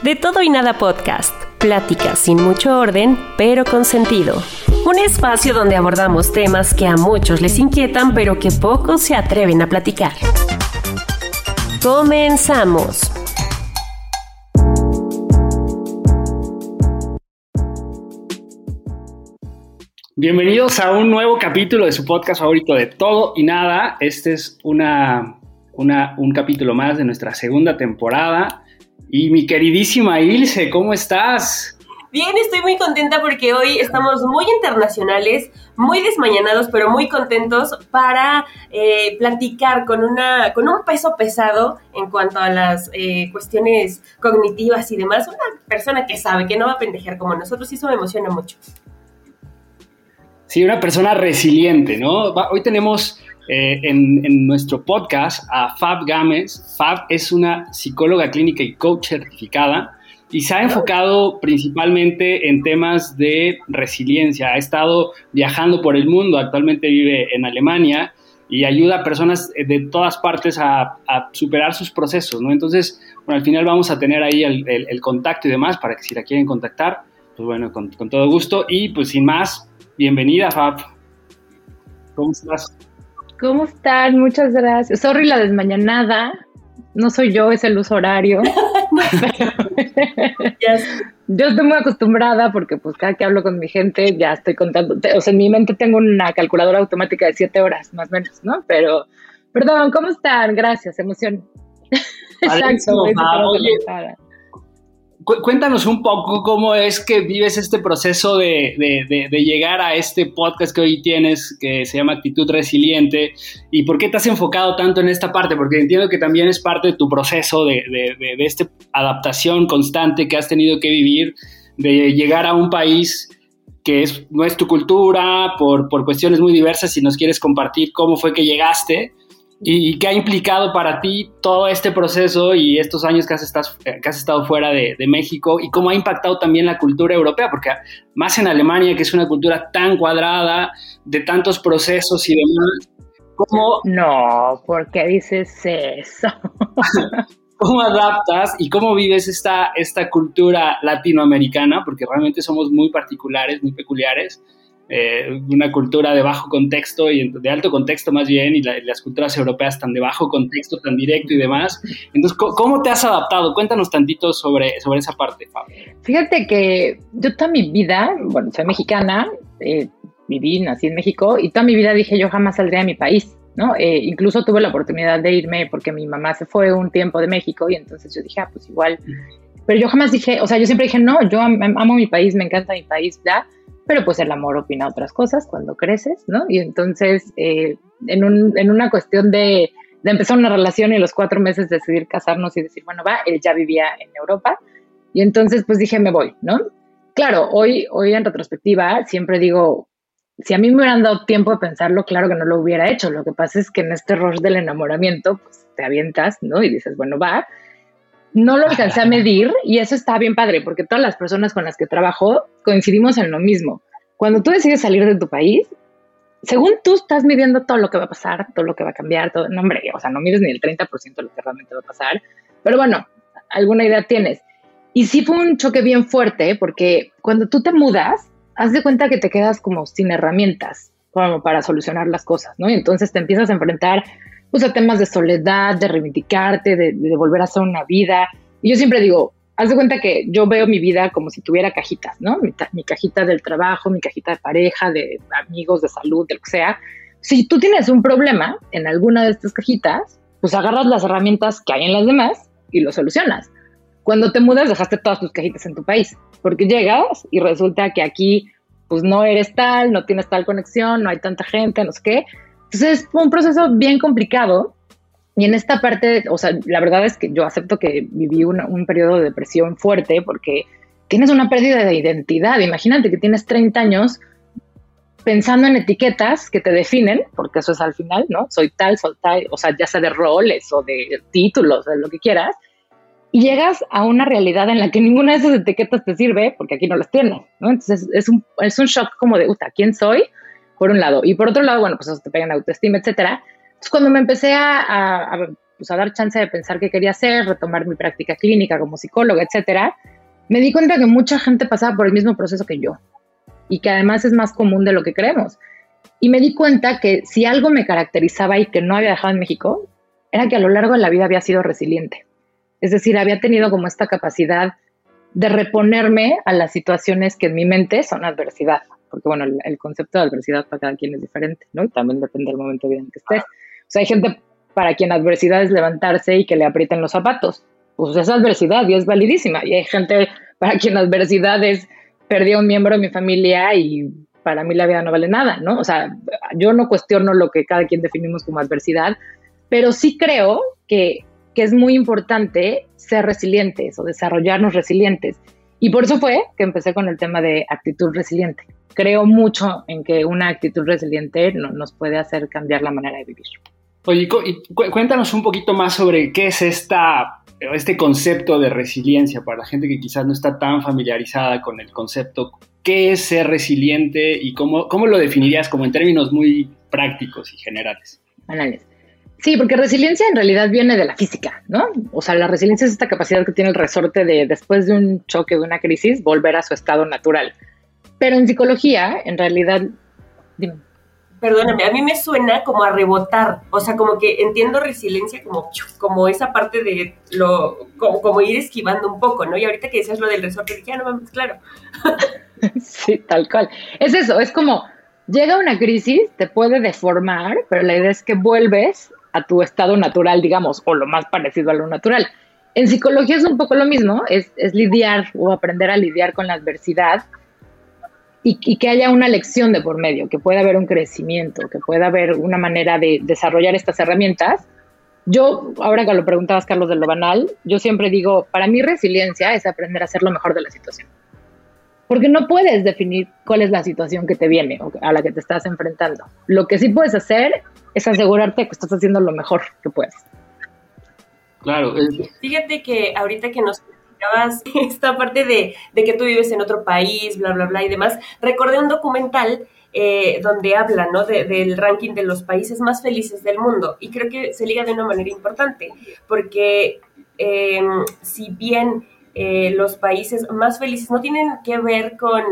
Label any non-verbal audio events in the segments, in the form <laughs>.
De todo y nada podcast. Pláticas sin mucho orden, pero con sentido. Un espacio donde abordamos temas que a muchos les inquietan, pero que pocos se atreven a platicar. Comenzamos. Bienvenidos a un nuevo capítulo de su podcast favorito de todo y nada. Este es una, un capítulo más de nuestra segunda temporada. Y mi queridísima Ilse, ¿cómo estás? Bien, estoy muy contenta porque hoy estamos muy internacionales, muy desmañanados, pero muy contentos para eh, platicar con, una, con un peso pesado en cuanto a las eh, cuestiones cognitivas y demás. Una persona que sabe, que no va a pendejear como nosotros y eso me emociona mucho. Sí, una persona resiliente, ¿no? Hoy tenemos eh, en, nuestro podcast a Fab Gámez. Fab es una psicóloga clínica y coach certificada y se ha enfocado principalmente en temas de resiliencia. Ha estado viajando por el mundo, actualmente vive en Alemania y ayuda a personas de todas partes a, superar sus procesos, ¿no? Entonces, bueno, al final vamos a tener ahí el, contacto y demás para que si la quieren contactar, pues bueno, con, con todo gusto. Y pues sin más, bienvenida, Fab. ¿Cómo estás? ¿Cómo están? Muchas gracias. Sorry la desmañanada. No soy yo, es el uso horario. <laughs> Yo estoy muy acostumbrada porque pues cada que hablo con mi gente ya estoy contando, o sea, en mi mente tengo una calculadora automática de siete horas, más o menos, ¿no? Pero, perdón, ¿cómo están? Gracias, emoción. Exacto. Cuéntanos un poco cómo es que vives este proceso de, llegar a este podcast que hoy tienes, que se llama Actitud Resiliente, y por qué te has enfocado tanto en esta parte, porque entiendo que también es parte de tu proceso de, esta adaptación constante que has tenido que vivir, de llegar a un país que es, no es tu cultura, por, por cuestiones muy diversas, si nos quieres compartir cómo fue que llegaste ¿Y qué ha implicado para ti todo este proceso y estos años que has, estado, que has estado fuera de, México y cómo ha impactado también la cultura europea? Porque más en Alemania, que es una cultura tan cuadrada, de tantos procesos y demás, ¿cómo... No, ¿por qué dices eso? <laughs> ¿Cómo adaptas y cómo vives esta, esta cultura latinoamericana? Porque realmente somos muy particulares, muy peculiares eh, una cultura de bajo contexto y de alto contexto más bien, y, las culturas europeas están de bajo contexto, tan directo y demás. Entonces, ¿cómo, te has adaptado? Cuéntanos tantito sobre, sobre esa parte, Fabio. Fíjate que yo toda mi vida, bueno, soy mexicana, eh, viví, nací en México, y toda mi vida dije yo jamás saldría de mi país. ¿no? Eh, incluso tuve la oportunidad de irme porque mi mamá se fue un tiempo de México y entonces yo dije, ah, pues igual. Pero yo jamás dije, o sea, yo siempre dije, no, yo amo mi país, me encanta mi país, ya pero pues el amor opina otras cosas cuando creces, ¿no? Y entonces, eh, en, un, en, una cuestión de, de, empezar una relación y los cuatro meses decidir casarnos y decir, bueno, va, él ya vivía en Europa, y entonces pues dije, me voy, ¿no? Claro, hoy, hoy en retrospectiva siempre digo, si a mí me hubieran dado tiempo de pensarlo, claro que no lo hubiera hecho. Lo que pasa es que en este rush del enamoramiento, pues te avientas, ¿no? Y dices, bueno, va, no lo alcancé a medir y eso está bien padre porque todas las personas con las que trabajo coincidimos en lo mismo. Cuando tú decides salir de tu país, según tú estás midiendo todo lo que va a pasar, todo lo que va a cambiar, todo, no hombre, o sea, no mides ni el 30% de lo que realmente va a pasar, pero bueno, alguna idea tienes. Y sí fue un choque bien fuerte porque cuando tú te mudas, haz de cuenta que te quedas como sin herramientas como para solucionar las cosas, ¿no? Y entonces te empiezas a enfrentar pues a temas de soledad, de reivindicarte, de, volver a hacer una vida. Y yo siempre digo, haz de cuenta que yo veo mi vida como si tuviera cajitas, ¿no? Mi, cajita del trabajo, mi cajita de pareja, de amigos, de salud, de lo que sea. Si tú tienes un problema en alguna de estas cajitas, pues agarras las herramientas que hay en las demás y lo solucionas. Cuando te mudas dejaste todas tus cajitas en tu país, porque llegas y resulta que aquí pues no eres tal, no tienes tal conexión, no hay tanta gente, no sé qué. Entonces es un proceso bien complicado y en esta parte, o sea, la verdad es que yo acepto que viví un periodo de depresión fuerte porque tienes una pérdida de identidad. Imagínate que tienes 30 años pensando en etiquetas que te definen, porque eso es al final, ¿no? Soy tal, soy tal, o sea, ya sea de roles o de títulos, de lo que quieras, y llegas a una realidad en la que ninguna de esas etiquetas te sirve porque aquí no las tienes, ¿no? Entonces es un, es un shock como de, uta, ¿quién soy? Por un lado. Y por otro lado, bueno, pues eso te pega en autoestima, etcétera. Entonces, cuando me empecé a, pues, a, dar chance de pensar qué quería hacer, retomar mi práctica clínica como psicóloga, etcétera, me di cuenta que mucha gente pasaba por el mismo proceso que yo y que además es más común de lo que creemos. Y me di cuenta que si algo me caracterizaba y que no había dejado en México, era que a lo largo de la vida había sido resiliente. Es decir, había tenido como esta capacidad de reponerme a las situaciones que en mi mente son adversidad. Porque, bueno, el, concepto de adversidad para cada quien es diferente, ¿no? Y también depende del momento de en que estés. O sea, hay gente para quien adversidad es levantarse y que le aprieten los zapatos. Pues esa adversidad y es validísima. Y hay gente para quien adversidad es perdí a un miembro de mi familia y para mí la vida no vale nada, ¿no? O sea, yo no cuestiono lo que cada quien definimos como adversidad, pero sí creo que, que es muy importante ser resilientes o desarrollarnos resilientes. Y por eso fue que empecé con el tema de actitud resiliente. Creo mucho en que una actitud resiliente nos puede hacer cambiar la manera de vivir. Oye, cuéntanos un poquito más sobre qué es esta, este concepto de resiliencia para la gente que quizás no está tan familiarizada con el concepto. ¿Qué es ser resiliente y cómo, cómo lo definirías como en términos muy prácticos y generales? Sí, porque resiliencia en realidad viene de la física, ¿no? O sea, la resiliencia es esta capacidad que tiene el resorte de, después de un choque, de una crisis, volver a su estado natural. Pero en psicología, en realidad, dime perdóname, a mí me suena como a rebotar, o sea, como que entiendo resiliencia como, como esa parte de lo, como, ir esquivando un poco, ¿no? Y ahorita que decías lo del resorte, dije, ya ah, no mames, claro. <laughs> sí, tal cual. Es eso, es como, llega una crisis, te puede deformar, pero la idea es que vuelves a tu estado natural, digamos, o lo más parecido a lo natural. En psicología es un poco lo mismo, es, es lidiar o aprender a lidiar con la adversidad y, que haya una lección de por medio, que pueda haber un crecimiento, que pueda haber una manera de desarrollar estas herramientas. Yo, ahora que lo preguntabas, Carlos, de lo banal, yo siempre digo, para mí resiliencia es aprender a hacer lo mejor de la situación. Porque no puedes definir cuál es la situación que te viene o a la que te estás enfrentando. Lo que sí puedes hacer es asegurarte que estás haciendo lo mejor que puedes. Claro. Fíjate que ahorita que nos <laughs> esta parte de, que tú vives en otro país, bla, bla, bla y demás, recordé un documental eh, donde habla ¿no? del ranking de los países más felices del mundo y creo que se liga de una manera importante porque em, si bien eh, los países más felices no tienen que ver con,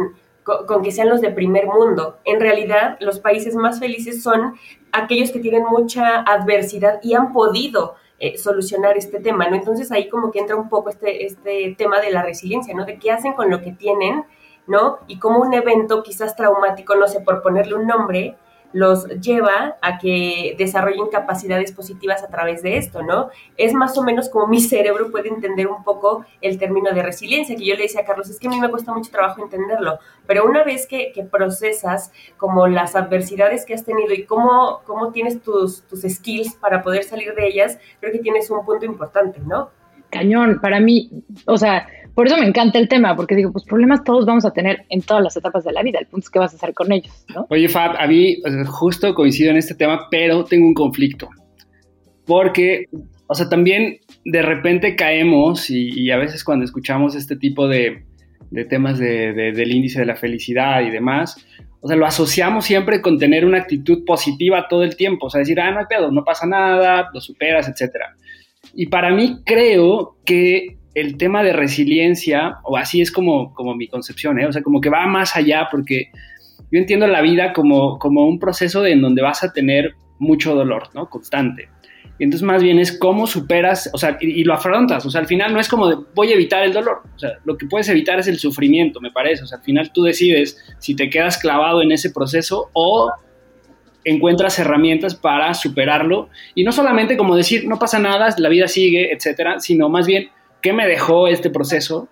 con, que sean los de primer mundo, en realidad los países más felices son aquellos que tienen mucha adversidad y han podido eh, solucionar este tema, ¿no? Entonces ahí como que entra un poco este, este tema de la resiliencia, ¿no? De qué hacen con lo que tienen, ¿no? Y como un evento quizás traumático, no sé, por ponerle un nombre, los lleva a que desarrollen capacidades positivas a través de esto, ¿no? Es más o menos como mi <laughs> cerebro puede entender un poco el término de resiliencia, que yo le decía a Carlos, es que a mí me cuesta mucho trabajo entenderlo, pero una vez que, procesas como las adversidades que has tenido y cómo, tienes tus, tus skills para poder salir de ellas, creo que tienes un punto importante, ¿no? Cañón, para mí, o sea, por eso me encanta el tema, porque digo, pues problemas todos vamos a tener en todas las etapas de la vida. El punto es qué vas a hacer con ellos, ¿no? Oye, Fab, a mí justo coincido en este tema, pero tengo un conflicto. Porque, o sea, también de repente caemos y, a veces cuando escuchamos este tipo de, temas del índice de la felicidad y demás, o sea, lo asociamos siempre con tener una actitud positiva todo el tiempo. O sea, decir, ah, no hay pedo, no pasa nada, lo superas, etcétera. Y para mí creo que el tema de resiliencia, o así es como, como mi concepción, ¿eh? o sea, como que va más allá porque yo entiendo la vida como, como un proceso en donde vas a tener mucho dolor, ¿no? Constante. Y entonces más bien es cómo superas, o sea, y, lo afrontas. O sea, al final no es como de voy a evitar el dolor. O sea, lo que puedes evitar es el sufrimiento, me parece. O sea, al final tú decides si te quedas clavado en ese proceso o encuentras herramientas para superarlo. Y no solamente como decir, no pasa nada, la vida sigue, etcétera, sino más bien, ¿qué me dejó este proceso?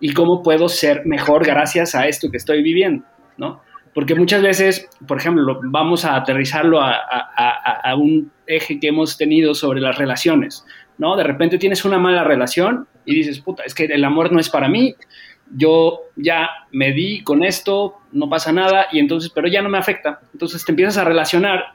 Y cómo puedo ser mejor gracias a esto que estoy viviendo, ¿no? Porque muchas veces, por ejemplo, vamos a aterrizarlo a, un eje que hemos tenido sobre las relaciones, ¿no? De repente tienes una mala relación y dices, puta, es que el amor no es para mí, yo ya me di con esto, no pasa nada, y entonces, pero ya no me afecta. Entonces te empiezas a relacionar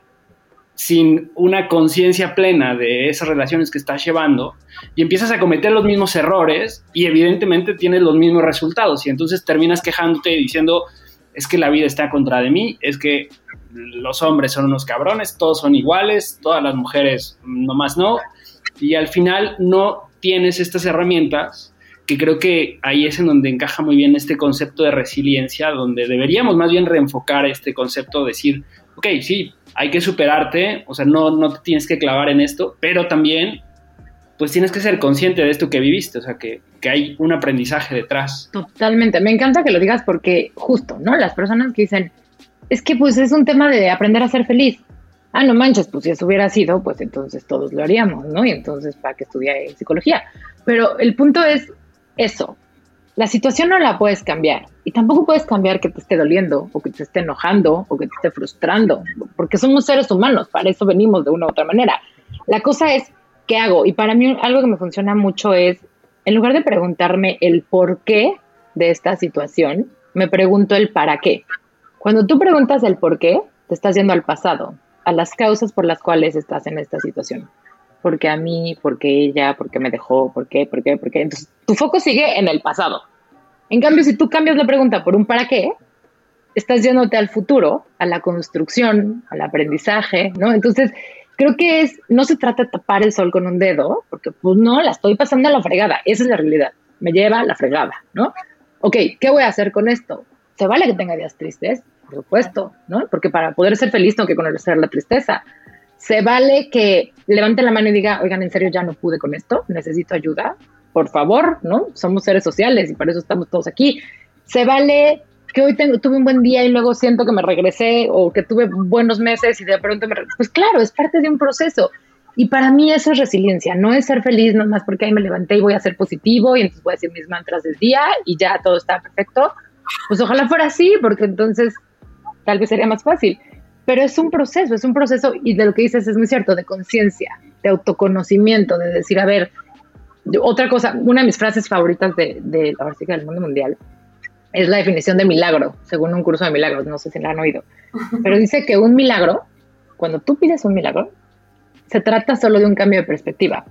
sin una conciencia plena de esas relaciones que estás llevando y empiezas a cometer los mismos errores y evidentemente tienes los mismos resultados y entonces terminas quejándote diciendo, es que la vida está contra de mí, es que los hombres son unos cabrones, todos son iguales, todas las mujeres nomás no, y al final no tienes estas herramientas que creo que ahí es en donde encaja muy bien este concepto de resiliencia, donde deberíamos más bien reenfocar este concepto, decir, ok, sí, hay que superarte, o sea, no, no te tienes que clavar en esto, pero también pues tienes que ser consciente de esto que viviste, o sea, que, hay un aprendizaje detrás. Totalmente, me encanta que lo digas porque justo, ¿no? Las personas que dicen, es que pues es un tema de aprender a ser feliz. Ah, no manches, pues si eso hubiera sido, pues entonces todos lo haríamos, ¿no? Y entonces, ¿para qué estudiar psicología? Pero el punto es eso. La situación no la puedes cambiar y tampoco puedes cambiar que te esté doliendo o que te esté enojando o que te esté frustrando, porque somos seres humanos, para eso venimos de una u otra manera. La cosa es ¿qué hago? Y para mí algo que me funciona mucho es, en lugar de preguntarme el por qué de esta situación, me pregunto el para qué. Cuando tú preguntas el por qué, te estás yendo al pasado, a las causas por las cuales estás en esta situación. Porque a mí, porque ella, porque me dejó, por qué, por qué, por qué. Entonces, tu foco sigue en el pasado. En cambio, si tú cambias la pregunta por un para qué, estás yéndote al futuro, a la construcción, al aprendizaje, ¿no? Entonces, creo que es, no se trata de tapar el sol con un dedo, porque pues no, la estoy pasando a la fregada, esa es la realidad, me lleva a la fregada, ¿no? Ok, ¿qué voy a hacer con esto? ¿Se vale que tenga días tristes? Por supuesto, ¿no? Porque para poder ser feliz tengo que conocer la tristeza. ¿Se vale que levante la mano y diga, oigan, en serio ya no pude con esto, necesito ayuda? Por favor, ¿no? Somos seres sociales y para eso estamos todos aquí. ¿Se vale que hoy tengo, tuve un buen día y luego siento que me regresé o que tuve buenos meses y de pronto me Pues claro, es parte de un proceso. Y para mí eso es resiliencia, no es ser feliz nomás porque ahí me levanté y voy a ser positivo y entonces voy a decir mis mantras del día y ya todo está perfecto. Pues ojalá fuera así, porque entonces tal vez sería más fácil. Pero es un proceso, es un proceso y de lo que dices es muy cierto, de conciencia, de autoconocimiento, de decir, a ver, otra cosa, una de mis frases favoritas de, de la del mundo mundial es la definición de milagro, según un curso de milagros, no sé si la han oído, <laughs> pero dice que un milagro, cuando tú pides un milagro, se trata solo de un cambio de perspectiva.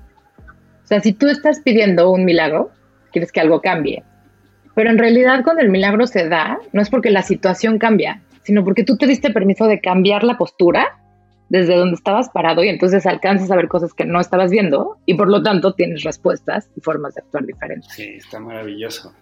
O sea, si tú estás pidiendo un milagro, quieres que algo cambie, pero en realidad cuando el milagro se da, no es porque la situación cambia, sino porque tú te diste permiso de cambiar la postura desde donde estabas parado y entonces alcanzas a ver cosas que no estabas viendo y por lo tanto tienes respuestas y formas de actuar diferentes. Sí, está maravilloso.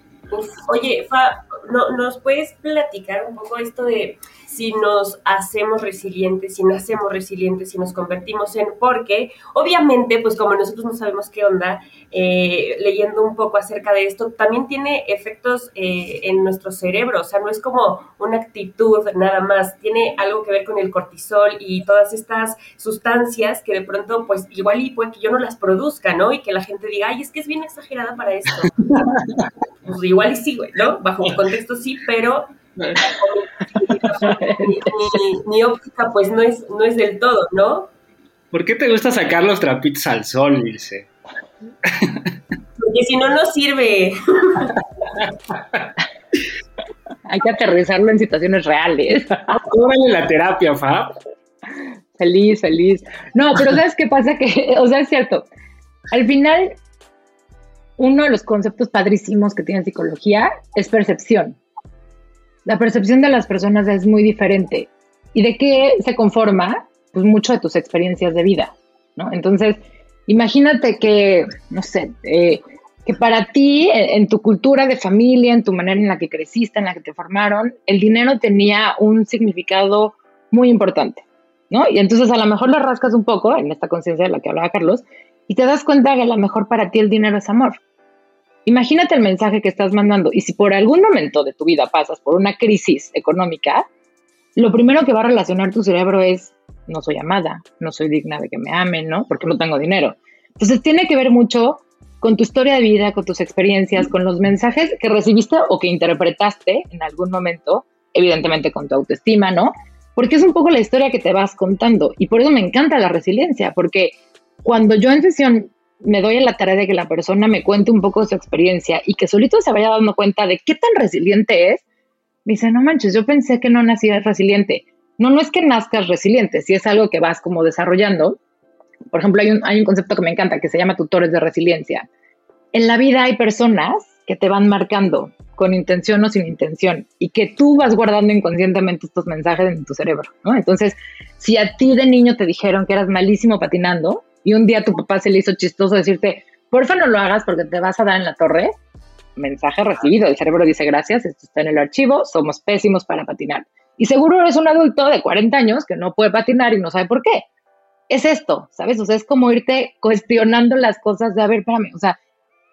Oye, Fa, ¿no, ¿nos puedes platicar un poco esto de si nos hacemos resilientes, si nacemos resilientes, si nos convertimos en, porque obviamente, pues como nosotros no sabemos qué onda, eh, leyendo un poco acerca de esto, también tiene efectos eh, en nuestro cerebro, o sea, no es como una actitud nada más, tiene algo que ver con el cortisol y todas estas sustancias que de pronto, pues igual y puede que yo no las produzca, ¿no? Y que la gente diga, ay, es que es bien exagerada para esto. <laughs> pues igual y sí, güey, ¿no? Bajo un contexto sí, pero <laughs> mi, óptica pues no es, no es del todo, ¿no? ¿Por qué te gusta sacar los trapitos al sol, Ilse? Porque si no, no sirve. <laughs> Hay que aterrizarlo en situaciones reales. <laughs> ¿Cómo vale la terapia, Fab? Feliz, feliz. No, pero ¿sabes qué pasa? Que, o sea, es cierto. Al final, uno de los conceptos padrísimos que tiene psicología es percepción la percepción de las personas es muy diferente. ¿Y de qué se conforma? Pues mucho de tus experiencias de vida, ¿no? Entonces, imagínate que, no sé, eh, que para ti, en, tu cultura de familia, en tu manera en la que creciste, en la que te formaron, el dinero tenía un significado muy importante. ¿no? Y entonces a lo mejor lo rascas un poco en esta conciencia de la que hablaba Carlos y te das cuenta que a lo mejor para ti el dinero es amor. Imagínate el mensaje que estás mandando y si por algún momento de tu vida pasas por una crisis económica, lo primero que va a relacionar tu cerebro es no soy amada, no soy digna de que me amen, ¿no? Porque no tengo dinero. Entonces tiene que ver mucho con tu historia de vida, con tus experiencias, con los mensajes que recibiste o que interpretaste en algún momento, evidentemente con tu autoestima, ¿no? Porque es un poco la historia que te vas contando y por eso me encanta la resiliencia, porque cuando yo en sesión me doy a la tarea de que la persona me cuente un poco su experiencia y que solito se vaya dando cuenta de qué tan resiliente es, me dice, no manches, yo pensé que no nacías resiliente. No, no es que nazcas resiliente, si es algo que vas como desarrollando. Por ejemplo, hay un, hay un concepto que me encanta que se llama tutores de resiliencia. En la vida hay personas que te van marcando con intención o sin intención y que tú vas guardando inconscientemente estos mensajes en tu cerebro. Entonces, si a ti de niño te dijeron que eras malísimo patinando y un día tu papá se le hizo chistoso decirte, porfa no lo hagas porque te vas a dar en la torre, mensaje recibido, el cerebro dice gracias, esto está en el archivo, somos pésimos para patinar. Y seguro eres un adulto de 40 años que no puede patinar y no sabe por qué. Es esto, ¿sabes? O sea, es como irte cuestionando las cosas de, a ver, espérame, o sea,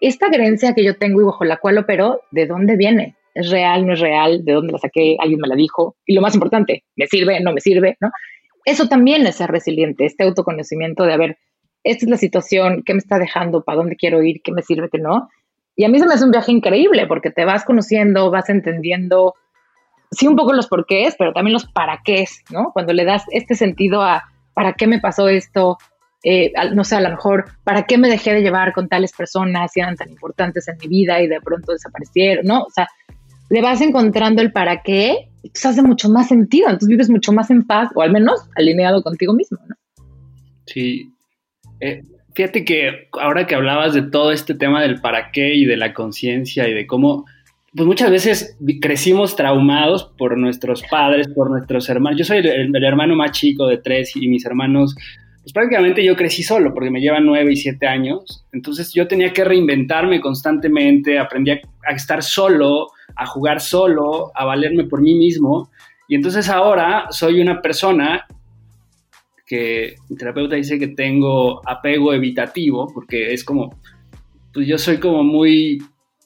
esta creencia que yo tengo y bajo la cual opero, ¿de dónde viene? ¿Es real, no es real? ¿De dónde la saqué? ¿Alguien me la dijo? Y lo más importante, ¿me sirve, no me sirve? ¿no? Eso también es ser resiliente, este autoconocimiento de, a ver, esta es la situación, ¿qué me está dejando? ¿Para dónde quiero ir? ¿Qué me sirve, qué no? Y a mí se me hace un viaje increíble porque te vas conociendo, vas entendiendo, sí un poco los porqués, pero también los para qué, ¿no? Cuando le das este sentido a para qué me pasó esto, eh, no sé, a lo mejor, ¿para qué me dejé de llevar con tales personas si eran tan importantes en mi vida y de pronto desaparecieron? ¿No? O sea, le vas encontrando el para qué pues hace mucho más sentido, entonces vives mucho más en paz o al menos alineado contigo mismo, ¿no? Sí. Eh, fíjate que ahora que hablabas de todo este tema del para qué y de la conciencia y de cómo, pues muchas veces crecimos traumados por nuestros padres, por nuestros hermanos. Yo soy el hermano más chico de tres y mis hermanos pues prácticamente yo crecí solo, porque me llevan nueve y siete años. Entonces yo tenía que reinventarme constantemente, aprendí a, estar solo, a jugar solo, a valerme por mí mismo. Y entonces ahora soy una persona que mi terapeuta dice que tengo apego evitativo, porque es como, pues yo soy como muy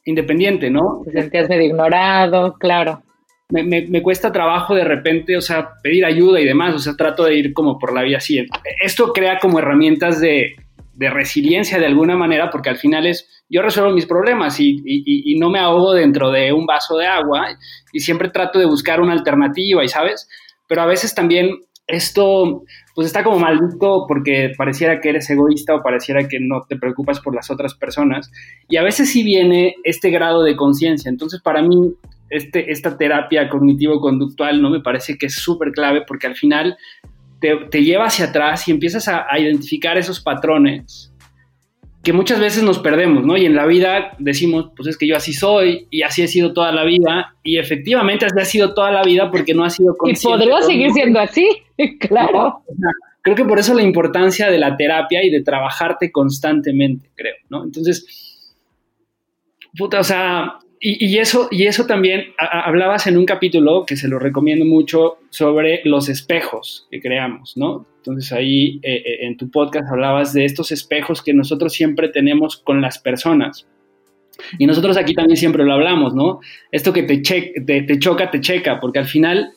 independiente, ¿no? Te sentías medio ignorado, claro me, cuesta trabajo de repente, o sea, pedir ayuda y demás, o sea, trato de ir como por la vía así. Esto crea como herramientas de, resiliencia de alguna manera, porque al final es, yo resuelvo mis problemas y, no me ahogo dentro de un vaso de agua y siempre trato de buscar una alternativa, y sabes, pero a veces también esto pues está como maldito porque pareciera que eres egoísta o pareciera que no te preocupas por las otras personas y a veces sí viene este grado de conciencia, entonces para mí este, esta terapia cognitivo-conductual, ¿no? Me parece que es súper clave porque al final te, lleva hacia atrás y empiezas a, identificar esos patrones que muchas veces nos perdemos, ¿no? Y en la vida decimos, pues es que yo así soy y así he sido toda la vida y efectivamente así ha sido toda la vida porque no ha sido consciente. Y podría seguir siendo así, <laughs> claro. creo que por eso la importancia de la terapia y de trabajarte constantemente, creo, ¿no? Entonces, puta, o sea, y, eso, y eso también hablabas en un capítulo que se lo recomiendo mucho sobre los espejos que creamos, ¿no? Entonces ahí eh, eh, en tu podcast hablabas de estos espejos que nosotros siempre tenemos con las personas. Y nosotros aquí también siempre lo hablamos, ¿no? Esto que te, te, choca, te checa, porque al final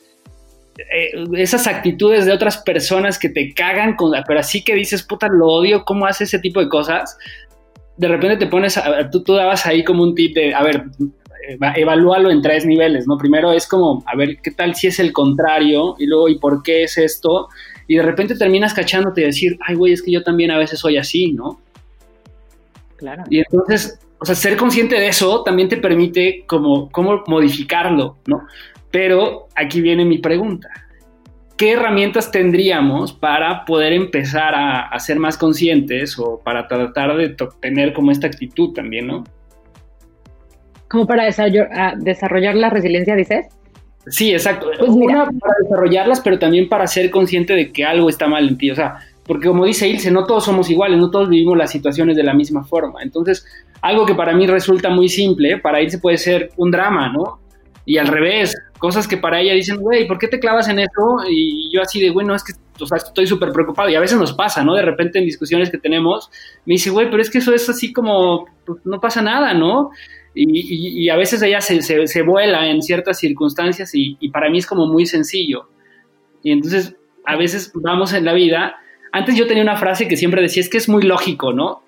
eh, esas actitudes de otras personas que te cagan, con, pero así que dices, puta, lo odio, ¿cómo hace ese tipo de cosas? de repente te pones, tú, tú dabas ahí como un tip de, a ver, evalúalo en tres niveles, ¿no? Primero es como, a ver, ¿qué tal si es el contrario? Y luego, ¿y por qué es esto? Y de repente terminas cachándote y decir, ay, güey, es que yo también a veces soy así, ¿no? Claro. Y entonces, o sea, ser consciente de eso también te permite como, cómo modificarlo, ¿no? Pero aquí viene mi pregunta. ¿qué herramientas tendríamos para poder empezar a, ser más conscientes o para tratar de tener como esta actitud también, ¿no? ¿Como para desarrollar, la resiliencia, dices? Sí, exacto. Pues Una para desarrollarlas, pero también para ser consciente de que algo está mal en ti. O sea, porque como dice Ilse, no todos somos iguales, no todos vivimos las situaciones de la misma forma. Entonces, algo que para mí resulta muy simple, para Ilse puede ser un drama, ¿no? Y al revés, cosas que para ella dicen, güey, ¿por qué te clavas en eso? Y yo así de, bueno, es que o sea, estoy súper preocupado. Y a veces nos pasa, ¿no? De repente en discusiones que tenemos, me dice, güey, pero es que eso es así como, pues, no pasa nada, ¿no? Y, a veces ella se, se, vuela en ciertas circunstancias y, y para mí es como muy sencillo. Y entonces a veces vamos en la vida. Antes yo tenía una frase que siempre decía, es que es muy lógico, ¿no?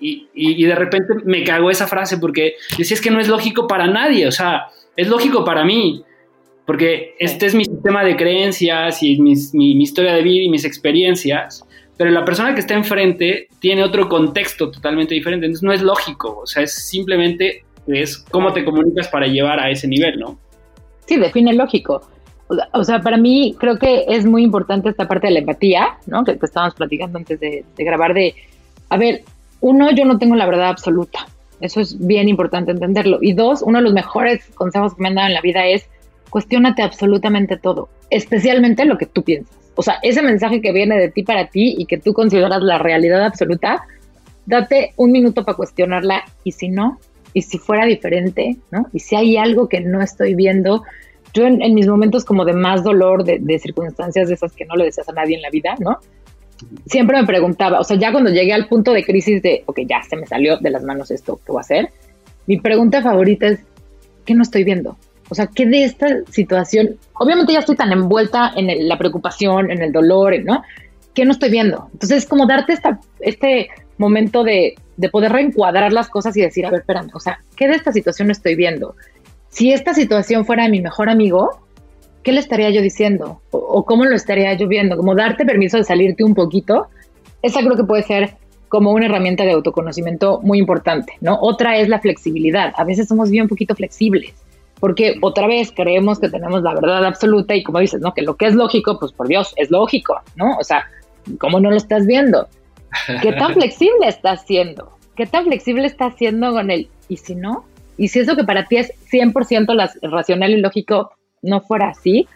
Y, y, de repente me cagó esa frase porque decía, es que no es lógico para nadie, o sea, es lógico para mí, porque este es mi sistema de creencias y mi, mi, historia de vida y mis experiencias, pero la persona que está enfrente tiene otro contexto totalmente diferente, entonces no es lógico, o sea, es simplemente es cómo te comunicas para llevar a ese nivel, ¿no? Sí, define lógico. O sea, para mí creo que es muy importante esta parte de la empatía, ¿no? Que, estábamos platicando antes de, grabar de, a ver, uno, yo no tengo la verdad absoluta. Eso es bien importante entenderlo. Y dos, uno de los mejores consejos que me han dado en la vida es cuestionate absolutamente todo, especialmente lo que tú piensas. O sea, ese mensaje que viene de ti para ti y que tú consideras la realidad absoluta, date un minuto para cuestionarla y si no, y si fuera diferente, ¿no? Y si hay algo que no estoy viendo, yo en, mis momentos como de más dolor, de, circunstancias de esas que no le deseas a nadie en la vida, ¿no? Siempre me preguntaba, o sea, ya cuando llegué al punto de crisis de, ok, ya se me salió de las manos esto, ¿qué voy a hacer? Mi pregunta favorita es, ¿qué no estoy viendo? O sea, ¿qué de esta situación? Obviamente ya estoy tan envuelta en la preocupación, en el dolor, ¿no? ¿Qué no estoy viendo? Entonces es como darte esta, este momento de, de poder reencuadrar las cosas y decir, a ver, espérame, o sea, ¿qué de esta situación estoy viendo? si esta situación fuera mi mejor amigo, ¿qué le estaría yo diciendo? O, cómo lo estaría yo viendo? Como darte permiso de salirte un poquito. Esa creo que puede ser como una herramienta de autoconocimiento muy importante, ¿no? Otra es la flexibilidad. A veces somos bien un poquito flexibles, porque otra vez creemos que tenemos la verdad absoluta y como dices, ¿no? Que lo que es lógico, pues por Dios, es lógico, ¿no? O sea, ¿cómo no lo estás viendo? ¿Qué tan <laughs> flexible estás siendo? ¿Qué tan flexible estás siendo con el, y si no? Y si eso que para ti es 100% racional y lógico no fuera así,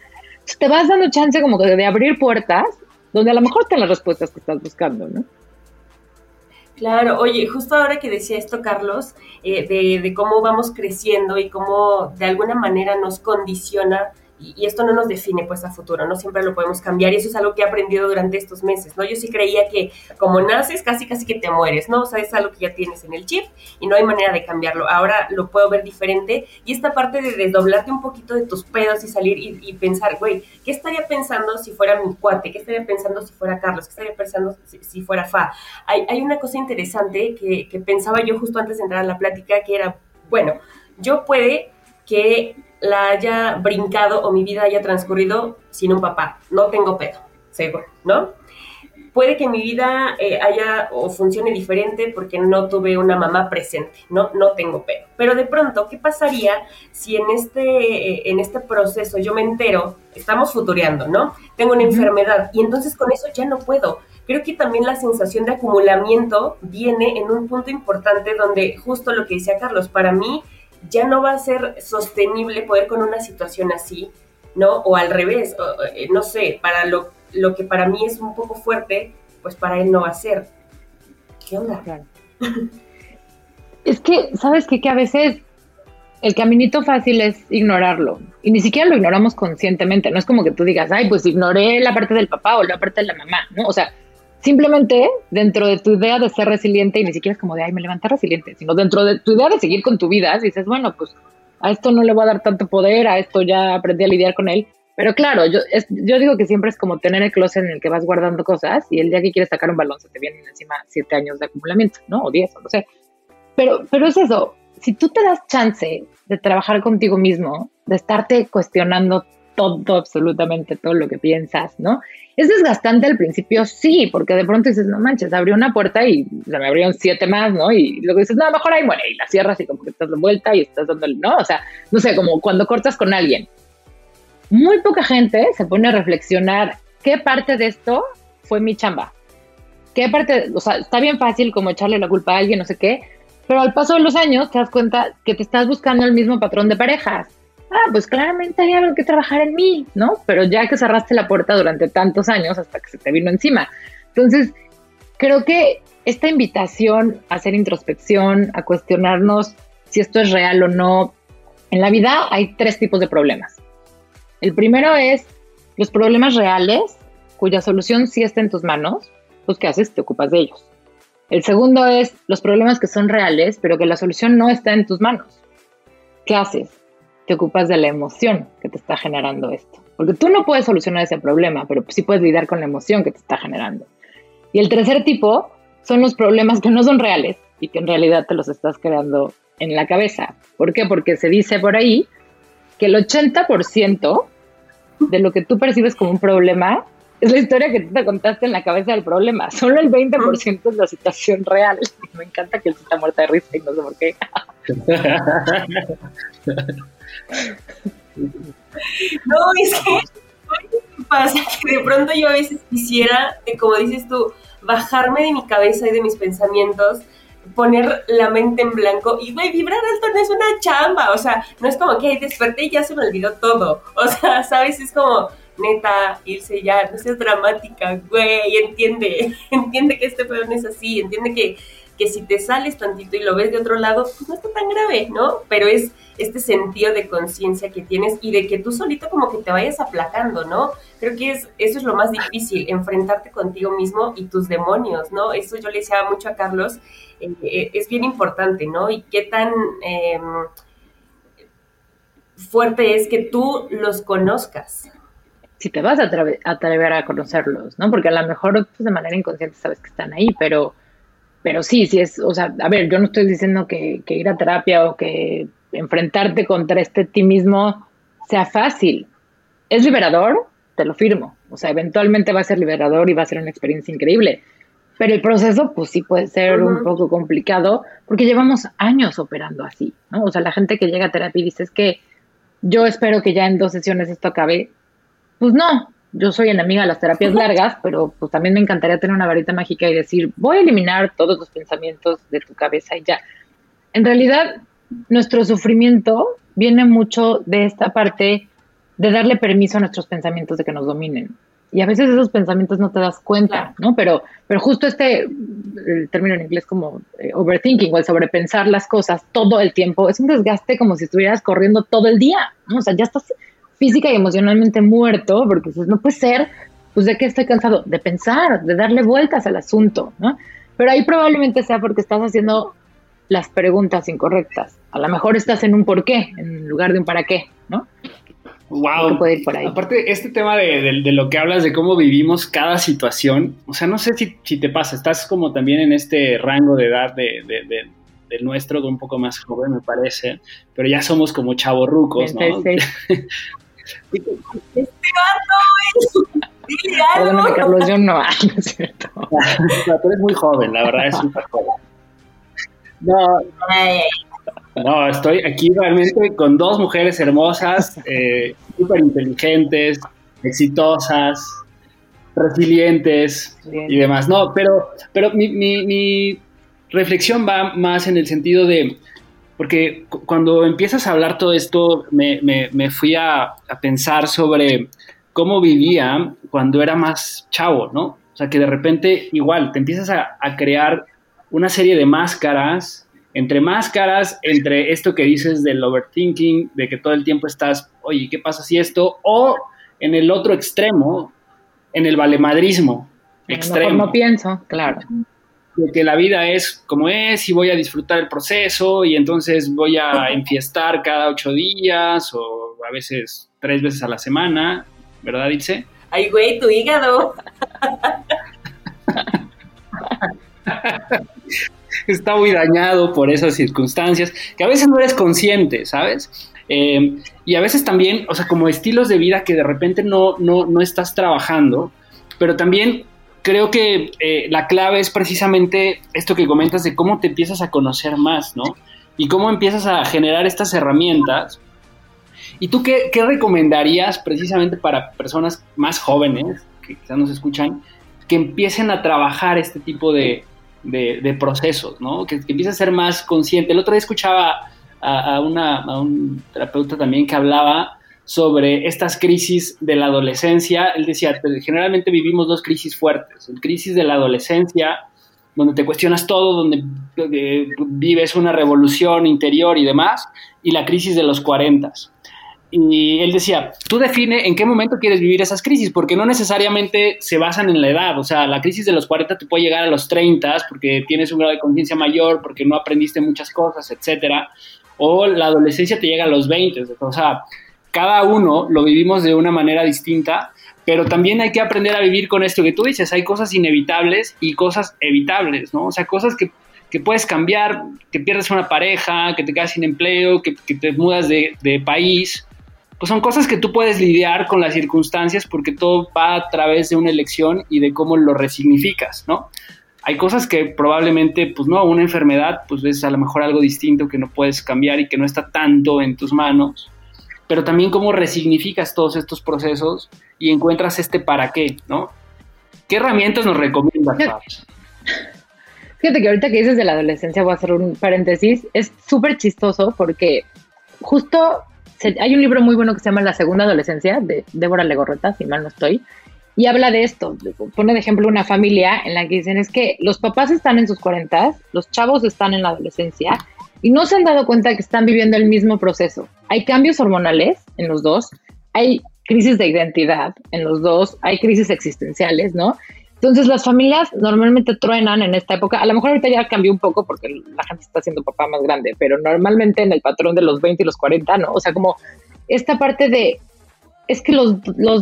pues te vas dando chance como que de abrir puertas donde a lo mejor están las respuestas que estás buscando, ¿no? Claro, oye, justo ahora que decía esto, Carlos, eh, de, de, cómo vamos creciendo y cómo de alguna manera nos condiciona y, esto no nos define pues a futuro, no siempre lo podemos cambiar y eso es algo que he aprendido durante estos meses, ¿no? Yo sí creía que como naces casi casi que te mueres, ¿no? O sea, es algo que ya tienes en el chip y no hay manera de cambiarlo. Ahora lo puedo ver diferente y esta parte de desdoblarte un poquito de tus pedos y salir y, pensar, güey, ¿qué estaría pensando si fuera mi cuate? ¿Qué estaría pensando si fuera Carlos? ¿Qué estaría pensando si, fuera Fa? Hay, hay, una cosa interesante que, que pensaba yo justo antes de entrar a la plática que era, bueno, yo puede que la haya brincado o mi vida haya transcurrido sin un papá. No tengo pedo, seguro, ¿no? Puede que mi vida eh, haya o funcione diferente porque no tuve una mamá presente, ¿no? No tengo pedo. Pero de pronto, ¿qué pasaría si en este, eh, en este proceso yo me entero, estamos futureando, ¿no? Tengo una enfermedad y entonces con eso ya no puedo. Creo que también la sensación de acumulamiento viene en un punto importante donde justo lo que decía Carlos, para mí ya no va a ser sostenible poder con una situación así, ¿no? O al revés, eh, no sé, para lo, lo, que para mí es un poco fuerte, pues para él no va a ser. ¿Qué onda? <laughs> Es que, ¿sabes qué? Que a veces el caminito fácil es ignorarlo. Y ni siquiera lo ignoramos conscientemente. No es como que tú digas, ay, pues ignoré la parte del papá o la parte de la mamá, ¿no? O sea, Simplemente dentro de tu idea de ser resiliente, y ni siquiera es como de, ay, me levanté resiliente, sino dentro de tu idea de seguir con tu vida, dices, bueno, pues a esto no le voy a dar tanto poder, a esto ya aprendí a lidiar con él. Pero claro, yo, yo digo que siempre es como tener el closet en el que vas guardando cosas y el día que quieres sacar un balón se te vienen encima siete años de acumulamiento, ¿no? O diez, o no sé. Pero, pero es eso, si tú te das chance de trabajar contigo mismo, de estarte cuestionando todo, absolutamente todo lo que piensas, ¿no? Es desgastante al principio, sí, porque de pronto dices, no manches, abrió una puerta y se me abrieron siete más, ¿no? Y luego dices, no, mejor ahí muere, y la cierras y como que estás de vuelta y estás dando, ¿no? O sea, no sé, como cuando cortas con alguien. Muy poca gente se pone a reflexionar qué parte de esto fue mi chamba. ¿Qué parte, o sea, está bien fácil como echarle la culpa a alguien, no sé qué, pero al paso de los años te das cuenta que te estás buscando el mismo patrón de parejas ah, pues claramente hay algo que trabajar en mí, ¿no? Pero ya que cerraste la puerta durante tantos años hasta que se te vino encima. Entonces, creo que esta invitación a hacer introspección, a cuestionarnos si esto es real o no, En la vida hay tres tipos de problemas. El primero es los problemas reales, cuya solución sí está en tus manos, pues ¿qué haces? Te ocupas de ellos. El segundo es los problemas que son reales, pero que la solución no está en tus manos. ¿Qué haces? Te ocupas de la emoción que te está generando esto. Porque tú no puedes solucionar ese problema, pero sí puedes lidiar con la emoción que te está generando. Y el tercer tipo son los problemas que no son reales y que en realidad te los estás creando en la cabeza. ¿Por qué? Porque se dice por ahí que el 80% de lo que tú percibes como un problema es la historia que tú te contaste en la cabeza del problema. Solo el 20% es la situación real. <laughs> Me encanta que él está muerta de risa y no sé por qué. <laughs> no, es que pasa que de pronto yo a veces quisiera, como dices tú, bajarme de mi cabeza y de mis pensamientos poner la mente en blanco y, güey, vibrar alto no es una chamba, o sea, no es como que desperté y ya se me olvidó todo, o sea, <laughs> ¿sabes? Es como, neta, irse ya, no seas dramática, güey, entiende, <laughs> entiende que este pedo no es así, entiende que, que si te sales tantito y lo ves de otro lado, pues no está tan grave, ¿no? Pero es este sentido de conciencia que tienes y de que tú solito como que te vayas aplacando, ¿no? Creo que es, eso es lo más difícil, enfrentarte contigo mismo y tus demonios, ¿no? Eso yo le decía mucho a Carlos, eh, eh, es bien importante, ¿no? Y qué tan em, fuerte es que tú los conozcas. Si te vas a atrever a conocerlos, ¿no? Porque a lo mejor pues, de manera inconsciente sabes que están ahí, pero, pero sí, sí es, o sea, a ver, yo no estoy diciendo que, que ir a terapia o que enfrentarte contra este ti mismo sea fácil. ¿Es liberador? Te lo firmo. O sea, eventualmente va a ser liberador y va a ser una experiencia increíble. Pero el proceso, pues sí puede ser un poco complicado porque llevamos años operando así, ¿no? O sea, la gente que llega a terapia y dice es que yo espero que ya en dos sesiones esto acabe. Pues no, yo soy enemiga de las terapias <laughs> largas, pero pues también me encantaría tener una varita mágica y decir, voy a eliminar todos los pensamientos de tu cabeza y ya. En realidad, nuestro sufrimiento viene mucho de esta parte de darle permiso a nuestros pensamientos de que nos dominen. Y a veces esos pensamientos no te das cuenta, ¿no? Pero, pero justo este, el término en inglés como eh, overthinking o el sobrepensar las cosas todo el tiempo, es un desgaste como si estuvieras corriendo todo el día, ¿no? O sea, ya estás física y emocionalmente muerto porque pues, no puede ser, pues de qué estoy cansado, de pensar, de darle vueltas al asunto, ¿no? Pero ahí probablemente sea porque estás haciendo las preguntas incorrectas. A lo mejor estás en un por qué en lugar de un para qué, ¿no? Wow. Puede ir por ahí. Aparte, este tema de, lo que hablas de cómo vivimos cada situación, o sea, no sé si, si te pasa, estás como también en este rango de edad de, del nuestro, de un poco más joven, me parece, pero ya somos como chavorrucos, ¿no? Sí, sí. <laughs> este Perdóname, Carlos, yo no, <laughs> no es cierto. tú eres muy joven, la verdad es súper joven. No, no, estoy aquí realmente con dos mujeres hermosas, eh, súper inteligentes, exitosas, resilientes y demás. No, pero, pero mi, mi, reflexión va más en el sentido de, porque cuando empiezas a hablar todo esto, me, me, fui a, a, pensar sobre cómo vivía cuando era más chavo, ¿no? O sea, que de repente igual te empiezas a, a crear una serie de máscaras, entre máscaras, entre esto que dices del overthinking, de que todo el tiempo estás, oye, ¿qué pasa si esto? O en el otro extremo, en el valemadrismo extremo. No pienso, claro. De que la vida es como es y voy a disfrutar el proceso y entonces voy a enfiestar cada ocho días o a veces tres veces a la semana, ¿verdad, Dice? Ay, güey, tu hígado. está muy dañado por esas circunstancias, que a veces no eres consciente, ¿sabes? Eh, y a veces también, o sea, como estilos de vida que de repente no, no, no estás trabajando, pero también creo que eh, la clave es precisamente esto que comentas de cómo te empiezas a conocer más, ¿no? Y cómo empiezas a generar estas herramientas. ¿Y tú qué, qué recomendarías precisamente para personas más jóvenes, que quizás nos escuchan, que empiecen a trabajar este tipo de, de, procesos, ¿no? Que, que, empiece a ser más consciente. El otro día escuchaba a, una, a un terapeuta también que hablaba sobre estas crisis de la adolescencia. Él decía, generalmente vivimos dos crisis fuertes. El crisis de la adolescencia, donde te cuestionas todo, donde vives una revolución interior y demás, y la crisis de los 40. Y él decía, tú define en qué momento quieres vivir esas crisis, porque no necesariamente se basan en la edad, o sea, la crisis de los 40 te puede llegar a los 30 porque tienes un grado de conciencia mayor, porque no aprendiste muchas cosas, etcétera, o la adolescencia te llega a los 20, o sea, cada uno lo vivimos de una manera distinta, pero también hay que aprender a vivir con esto que tú dices, hay cosas inevitables y cosas evitables, ¿no? O sea, cosas que, puedes cambiar, que pierdes una pareja, que te quedas sin empleo, que, te mudas de, de país, pues son cosas que tú puedes lidiar con las circunstancias porque todo va a través de una elección y de cómo lo resignificas, ¿no? Hay cosas que probablemente, pues no, una enfermedad, pues es a lo mejor algo distinto que no puedes cambiar y que no está tanto en tus manos, pero también cómo resignificas todos estos procesos y encuentras este para qué, ¿no? ¿Qué herramientas nos recomiendas, Fíjate que ahorita que dices de la adolescencia, voy a hacer un paréntesis, es súper chistoso porque justo hay un libro muy bueno que se llama La Segunda Adolescencia, de Débora Legorreta, si mal no estoy, y habla de esto. Pone de ejemplo una familia en la que dicen es que los papás están en sus cuarentas, los chavos están en la adolescencia y no se han dado cuenta que están viviendo el mismo proceso. Hay cambios hormonales en los dos, hay crisis de identidad en los dos, hay crisis existenciales, ¿no? Entonces las familias normalmente truenan en esta época, a lo mejor ahorita ya cambió un poco porque la gente está haciendo papá más grande, pero normalmente en el patrón de los 20 y los 40, ¿no? O sea, como esta parte de, es que los,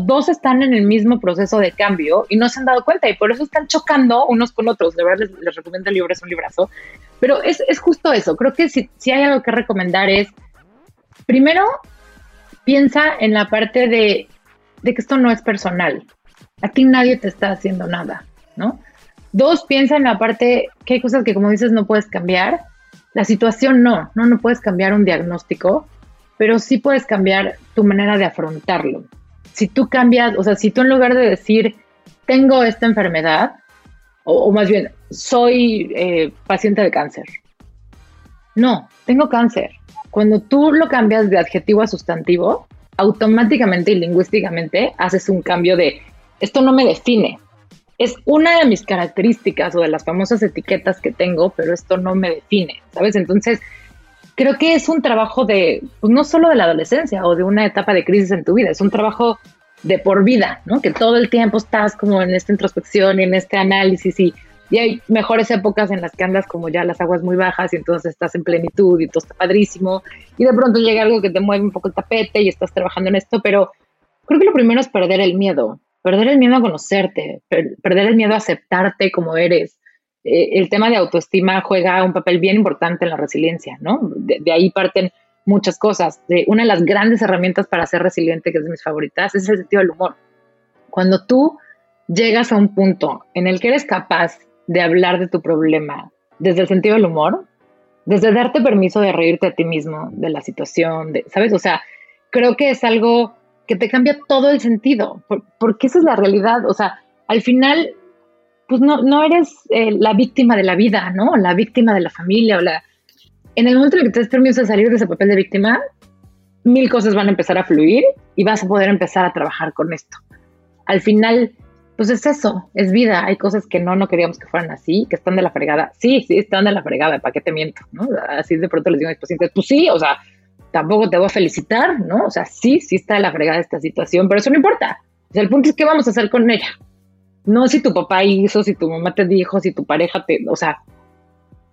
dos están en el mismo proceso de cambio y no se han dado cuenta y por eso están chocando unos con otros. De verdad les, recomiendo el libro, es un librazo. Pero es, justo eso, creo que si, si hay algo que recomendar es, primero, piensa en la parte de, de que esto no es personal. A ti nadie te está haciendo nada, ¿no? Dos, piensa en la parte que hay cosas que como dices no puedes cambiar. La situación no, no, no puedes cambiar un diagnóstico, pero sí puedes cambiar tu manera de afrontarlo. Si tú cambias, o sea, si tú en lugar de decir, tengo esta enfermedad, o, más bien, soy eh, paciente de cáncer. No, tengo cáncer. Cuando tú lo cambias de adjetivo a sustantivo, automáticamente y lingüísticamente haces un cambio de esto no me define. Es una de mis características o de las famosas etiquetas que tengo, pero esto no me define, ¿sabes? Entonces, creo que es un trabajo de, pues no solo de la adolescencia o de una etapa de crisis en tu vida, es un trabajo de por vida, ¿no? Que todo el tiempo estás como en esta introspección y en este análisis y, y hay mejores épocas en las que andas como ya las aguas muy bajas y entonces estás en plenitud y todo está padrísimo y de pronto llega algo que te mueve un poco el tapete y estás trabajando en esto, pero creo que lo primero es perder el miedo, perder el miedo a conocerte, perder el miedo a aceptarte como eres. Eh, el tema de autoestima juega un papel bien importante en la resiliencia, ¿no? De, ahí parten muchas cosas. De, una de las grandes herramientas para ser resiliente, que es de mis favoritas, es el sentido del humor. Cuando tú llegas a un punto en el que eres capaz de hablar de tu problema desde el sentido del humor, desde darte permiso de reírte a ti mismo de la situación, de, ¿sabes? O sea, creo que es algo que te cambia todo el sentido, porque esa es la realidad, o sea, al final, pues no, no eres eh, la víctima de la vida, ¿no? La víctima de la familia o la... En el momento en el que te des permiso de salir de ese papel de víctima, mil cosas van a empezar a fluir y vas a poder empezar a trabajar con esto. Al final, pues es eso, es vida. Hay cosas que no, no queríamos que fueran así, que están de la fregada. Sí, sí, están de la fregada, ¿para qué te miento? ¿no? Así de pronto les digo a mis pacientes, pues sí, o sea, tampoco te voy a felicitar, ¿no? O sea, sí, sí está de la fregada esta situación, pero eso no importa. O sea, el punto es qué vamos a hacer con ella. No si tu papá hizo, si tu mamá te dijo, si tu pareja te, o sea,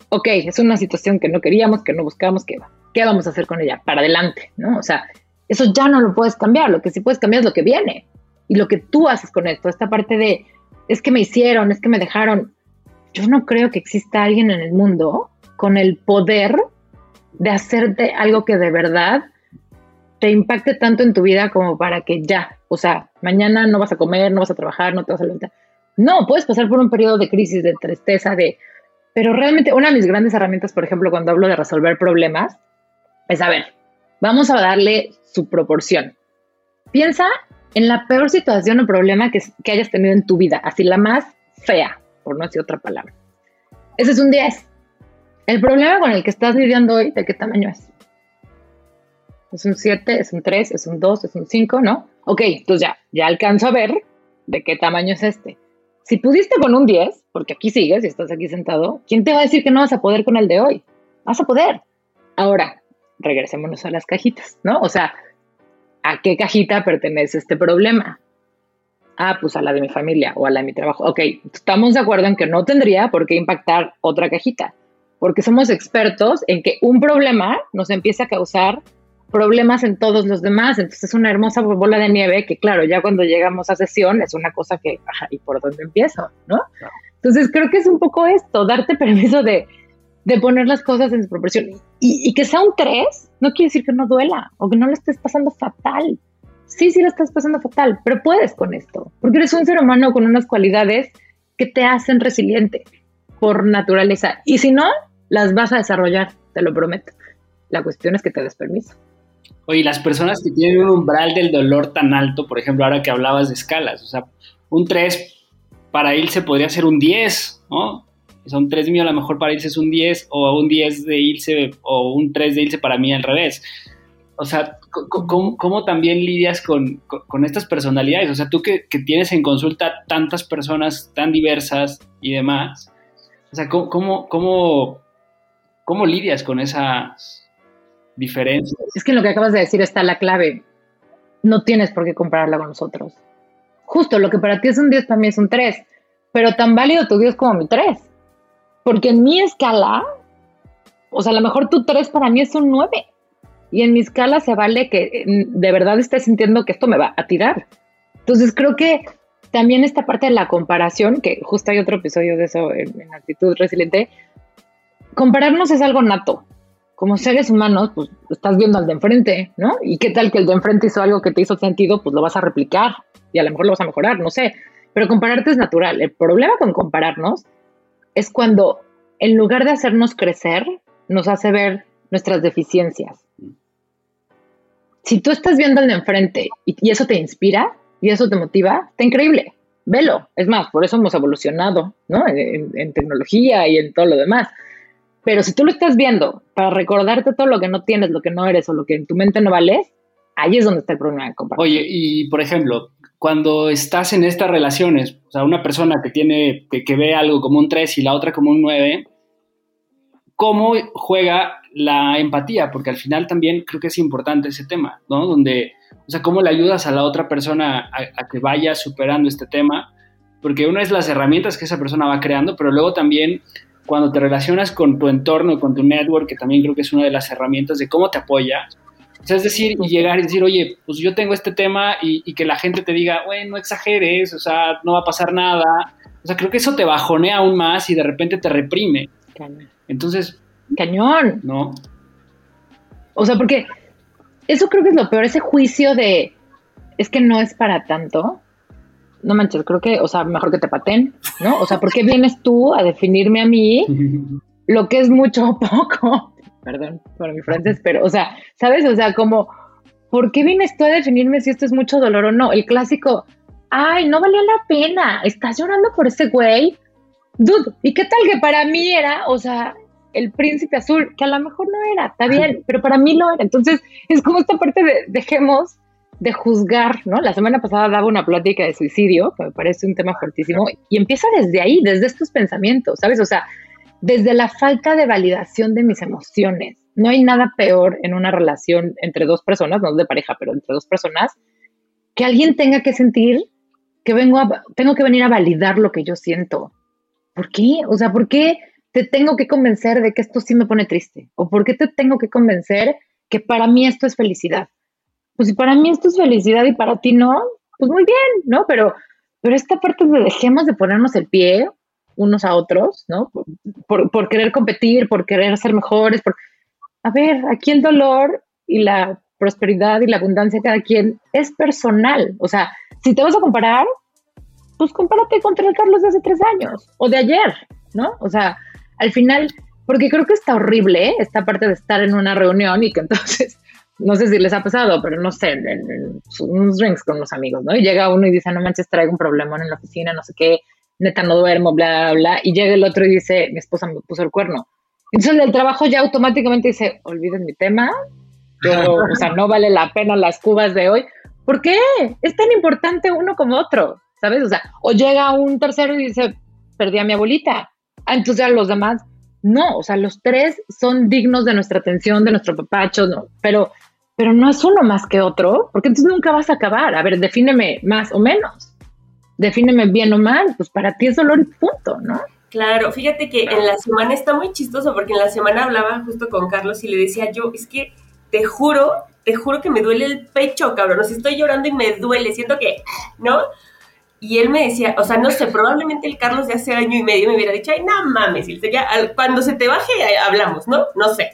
ok, es una situación que no queríamos, que no buscábamos, que ¿qué vamos a hacer con ella? Para adelante, ¿no? O sea, eso ya no lo puedes cambiar, lo que sí puedes cambiar es lo que viene y lo que tú haces con esto, esta parte de, es que me hicieron, es que me dejaron. Yo no creo que exista alguien en el mundo con el poder de hacerte algo que de verdad te impacte tanto en tu vida como para que ya, o sea, mañana no vas a comer, no vas a trabajar, no te vas a levantar. No, puedes pasar por un periodo de crisis, de tristeza, de... Pero realmente una de mis grandes herramientas, por ejemplo, cuando hablo de resolver problemas, es, a ver, vamos a darle su proporción. Piensa en la peor situación o problema que, que hayas tenido en tu vida, así la más fea, por no decir otra palabra. Ese es un 10. El problema con el que estás lidiando hoy, ¿de qué tamaño es? ¿Es un 7, es un 3, es un 2, es un 5, no? Ok, entonces ya, ya alcanzo a ver de qué tamaño es este. Si pudiste con un 10, porque aquí sigues y estás aquí sentado, ¿quién te va a decir que no vas a poder con el de hoy? Vas a poder. Ahora, regresémonos a las cajitas, ¿no? O sea, ¿a qué cajita pertenece este problema? Ah, pues a la de mi familia o a la de mi trabajo. Ok, estamos de acuerdo en que no tendría por qué impactar otra cajita, porque somos expertos en que un problema nos empieza a causar problemas en todos los demás. Entonces es una hermosa bola de nieve que, claro, ya cuando llegamos a sesión es una cosa que, ¿y por dónde empiezo? ¿No? Entonces creo que es un poco esto, darte permiso de, de poner las cosas en su proporción. Y, que sea un 3 no quiere decir que no duela o que no lo estés pasando fatal. Sí, sí lo estás pasando fatal, pero puedes con esto, porque eres un ser humano con unas cualidades que te hacen resiliente por naturaleza. Y si no, las vas a desarrollar, te lo prometo. La cuestión es que te des permiso. Oye, las personas que tienen un umbral del dolor tan alto, por ejemplo, ahora que hablabas de escalas, o sea, un 3 para irse podría ser un 10, ¿no? Son 3 mío, a lo mejor para irse es un 10, o un 10 de irse, o un 3 de irse para mí al revés. O sea, ¿cómo, también lidias con, con, estas personalidades? O sea, tú que, que, tienes en consulta tantas personas tan diversas y demás, o sea, ¿cómo, cómo, cómo lidias con esas diferencias. Es que lo que acabas de decir está la clave. No tienes por qué compararla con nosotros. Justo lo que para ti es un 10, para mí es un 3. Pero tan válido tu 10 como mi 3. Porque en mi escala, o sea, a lo mejor tu 3 para mí es un 9. Y en mi escala se vale que mm, de verdad estés sintiendo que esto me va a tirar. Entonces creo que también esta parte de la comparación, que justo hay otro episodio de eso en, en Actitud Resiliente, compararnos es algo nato como seres humanos, pues estás viendo al de enfrente, ¿no? Y qué tal que el de enfrente hizo algo que te hizo sentido, pues lo vas a replicar y a lo mejor lo vas a mejorar, no sé. Pero compararte es natural. El problema con compararnos es cuando en lugar de hacernos crecer, nos hace ver nuestras deficiencias. Si tú estás viendo al de enfrente y, eso te inspira y eso te motiva, está increíble. Velo. Es más, por eso hemos evolucionado, ¿no? en tecnología y en todo lo demás. Pero si tú lo estás viendo para recordarte todo lo que no tienes, lo que no eres o lo que en tu mente no vales, ahí es donde está el problema de comparación. Oye, y por ejemplo, cuando estás en estas relaciones, o sea, una persona que tiene, que, ve algo como un 3 y la otra como un 9, ¿cómo juega la empatía? Porque al final también creo que es importante ese tema, ¿no? Donde, o sea, ¿cómo le ayudas a la otra persona a, a que vaya superando este tema? Porque una es las herramientas que esa persona va creando, pero luego también cuando te relacionas con tu entorno, con tu network, que también creo que es una de las herramientas de cómo te apoya. O sea, es decir, y llegar y decir, oye, pues yo tengo este tema y, que la gente te diga, güey, no exageres, o sea, no va a pasar nada. O sea, creo que eso te bajonea aún más y de repente te reprime. Cañón. Entonces. Cañón. ¿No? O sea, porque eso creo que es lo peor, ese juicio de es que no es para tanto no manches, creo que, o sea, mejor que te paten, ¿no? O sea, ¿por qué vienes tú a definirme a mí <laughs> lo que es mucho o poco? Perdón por mi francés, pero, o sea, ¿sabes? O sea, como, ¿por qué vienes tú a definirme si esto es mucho dolor o no? El clásico, ay, no valía la pena, estás llorando por ese güey. Dude, ¿y qué tal que para mí era, o sea, el príncipe azul, que a lo mejor no era, está bien, <laughs> pero para mí lo era. Entonces, es como esta parte de dejemos de juzgar, ¿no? La semana pasada daba una plática de suicidio, que me parece un tema fuertísimo, y empieza desde ahí, desde estos pensamientos, ¿sabes? O sea, desde la falta de validación de mis emociones. No hay nada peor en una relación entre dos personas, no de pareja, pero entre dos personas, que alguien tenga que sentir que vengo a, tengo que venir a validar lo que yo siento. ¿Por qué? O sea, ¿por qué te tengo que convencer de que esto sí me pone triste? ¿O por qué te tengo que convencer que para mí esto es felicidad? pues si para mí esto es felicidad y para ti no, pues muy bien, ¿no? Pero, pero esta parte de dejemos de ponernos el pie unos a otros, ¿no? Por, querer competir, por querer ser mejores, por... A ver, aquí el dolor y la prosperidad y la abundancia de cada quien es personal. O sea, si te vas a comparar, pues compárate contra el Carlos de hace tres años o de ayer, ¿no? O sea, al final, porque creo que está horrible ¿eh? esta parte de estar en una reunión y que entonces <laughs> no sé si les ha pasado, pero no sé, en, unos drinks con unos amigos, ¿no? Y llega uno y dice, no manches, traigo un problema en la oficina, no sé qué, neta no duermo, bla, bla, bla. Y llega el otro y dice, mi esposa me puso el cuerno. Entonces el del trabajo ya automáticamente dice, olviden mi tema, o sea, no vale la pena las cubas de hoy. ¿Por qué? Es tan importante uno como otro, ¿sabes? O sea, o llega un tercero y dice, perdí a mi abuelita. Ah, entonces a los demás, no, o sea, los tres son dignos de nuestra atención, de nuestro papacho, no, pero, pero no es uno más que otro, porque entonces nunca vas a acabar. A ver, defíneme más o menos. Defíneme bien o mal, pues para ti es dolor y punto, ¿no? Claro, fíjate que en la semana está muy chistoso porque en la semana hablaba justo con Carlos y le decía yo, es que te juro, te juro que me duele el pecho, cabrón, o sea, estoy llorando y me duele, siento que, ¿no? Y él me decía, o sea, no sé, probablemente el Carlos de hace año y medio me hubiera dicho, ay, no mames, y ya, cuando se te baje hablamos, ¿no? No sé.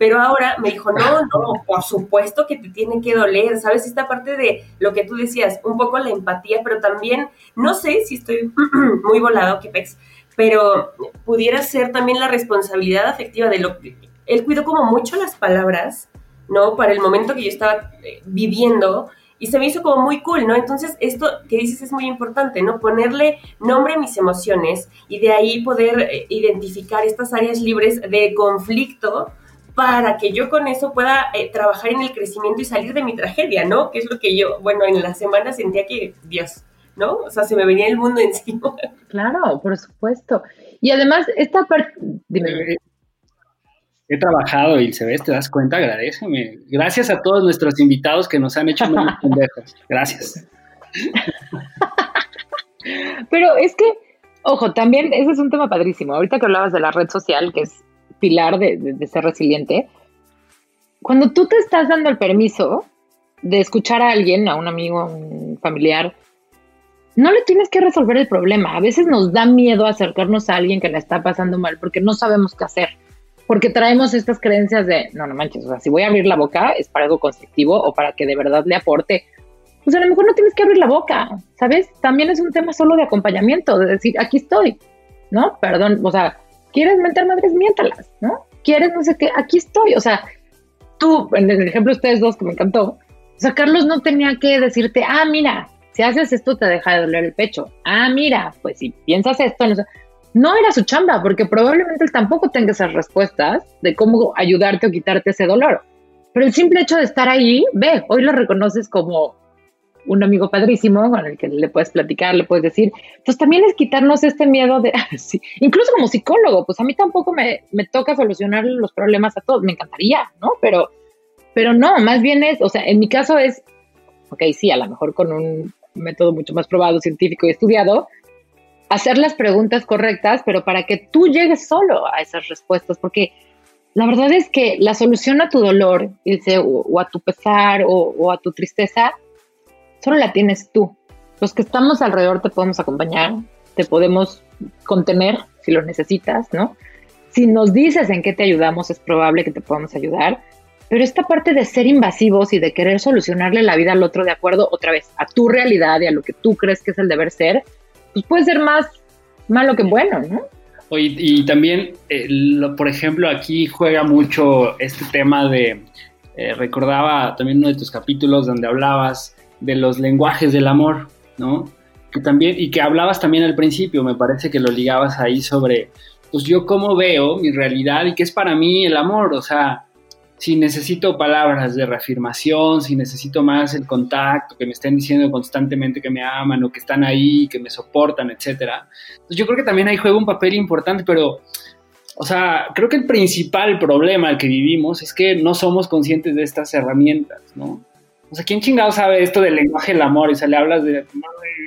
Pero ahora me dijo, no, no, por supuesto que te tiene que doler, ¿sabes? Esta parte de lo que tú decías, un poco la empatía, pero también, no sé si estoy <clears throat> muy volado, que pex, pero pudiera ser también la responsabilidad afectiva de lo que él cuidó como mucho las palabras, ¿no? Para el momento que yo estaba eh, viviendo y se me hizo como muy cool, ¿no? Entonces, esto que dices es muy importante, ¿no? Ponerle nombre a mis emociones y de ahí poder eh, identificar estas áreas libres de conflicto para que yo con eso pueda eh, trabajar en el crecimiento y salir de mi tragedia, ¿no? Que es lo que yo, bueno, en la semana sentía que, Dios, ¿no? O sea, se me venía el mundo <laughs> encima. Claro, por supuesto. Y además, esta parte, dime. He trabajado y se ve, te das cuenta, agradeceme. Gracias a todos nuestros invitados que nos han hecho muy pendejos. Gracias. <laughs> Pero es que, ojo, también ese es un tema padrísimo. Ahorita que hablabas de la red social, que es pilar de, de ser resiliente, cuando tú te estás dando el permiso de escuchar a alguien, a un amigo, a un familiar, no le tienes que resolver el problema. A veces nos da miedo acercarnos a alguien que la está pasando mal porque no sabemos qué hacer. Porque traemos estas creencias de, no, no manches, o sea, si voy a abrir la boca es para algo constructivo o para que de verdad le aporte. Pues a lo mejor no tienes que abrir la boca, ¿sabes? También es un tema solo de acompañamiento, de decir, aquí estoy, ¿no? Perdón, o sea, ¿quieres mentar madres? Miéntalas, ¿no? ¿Quieres no sé qué? Aquí estoy, o sea, tú, en el ejemplo de ustedes dos que me encantó, o sea, Carlos no tenía que decirte, ah, mira, si haces esto te deja de doler el pecho. Ah, mira, pues si piensas esto, no, era su chamba, porque probablemente él tampoco tenga esas respuestas de cómo ayudarte o quitarte ese dolor. Pero el simple hecho de estar ahí, ve, hoy lo reconoces como un amigo padrísimo con el que le puedes platicar, le puedes decir. Entonces también es quitarnos este miedo de, <laughs> incluso como psicólogo, pues a mí tampoco me, me, toca solucionar los problemas a todos, me encantaría, ¿no? Pero, pero no, más bien es, o sea, en mi caso es, ok, sí, a lo mejor con un método mucho más probado, científico y estudiado, hacer las preguntas correctas, pero para que tú llegues solo a esas respuestas, porque la verdad es que la solución a tu dolor o, a tu pesar o, a tu tristeza, solo la tienes tú. Los que estamos alrededor te podemos acompañar, te podemos contener si lo necesitas, ¿no? Si nos dices en qué te ayudamos, es probable que te podamos ayudar, pero esta parte de ser invasivos y de querer solucionarle la vida al otro de acuerdo otra vez a tu realidad y a lo que tú crees que es el deber ser, pues puede ser más malo que bueno, ¿no? y también, eh, por ejemplo, aquí juega mucho este tema de, eh, recordaba también uno de tus capítulos donde hablabas de los lenguajes del amor, ¿no? Que también, y que hablabas también al principio, me parece que lo ligabas ahí sobre, pues yo cómo veo mi realidad y qué es para mí el amor, o sea, si necesito palabras de reafirmación, si necesito más el contacto, que me estén diciendo constantemente que me aman o que están ahí, que me soportan, etcétera. Pues yo creo que también ahí juega un papel importante, pero, o sea, creo que el principal problema que vivimos es que no somos conscientes de estas herramientas, ¿no? O sea, ¿quién chingado sabe esto del lenguaje del amor? Y se le hablas de,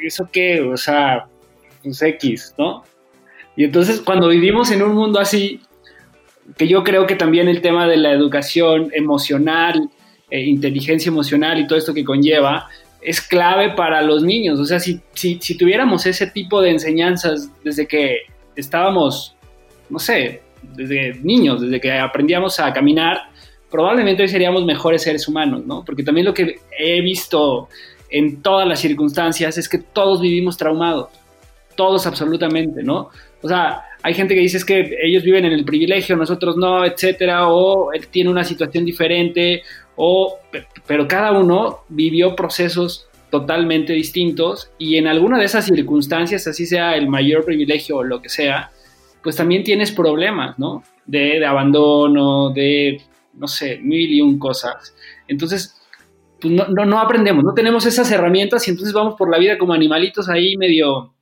¿eso qué? O sea, pues X, ¿no? Y entonces cuando vivimos en un mundo así, que yo creo que también el tema de la educación emocional, eh, inteligencia emocional y todo esto que conlleva, es clave para los niños. O sea, si, si, si, tuviéramos ese tipo de enseñanzas desde que estábamos, no sé, desde niños, desde que aprendíamos a caminar, probablemente hoy seríamos mejores seres humanos, ¿no? Porque también lo que he visto en todas las circunstancias es que todos vivimos traumados, todos absolutamente, ¿no? O sea, hay gente que dice es que ellos viven en el privilegio, nosotros no, etcétera, o tiene una situación diferente, o, pero cada uno vivió procesos totalmente distintos y en alguna de esas circunstancias, así sea el mayor privilegio o lo que sea, pues también tienes problemas, ¿no? De abandono, de, no sé, mil y un cosas. Entonces, pues no, no, no, aprendemos, no tenemos esas herramientas y entonces vamos por la vida como animalitos ahí medio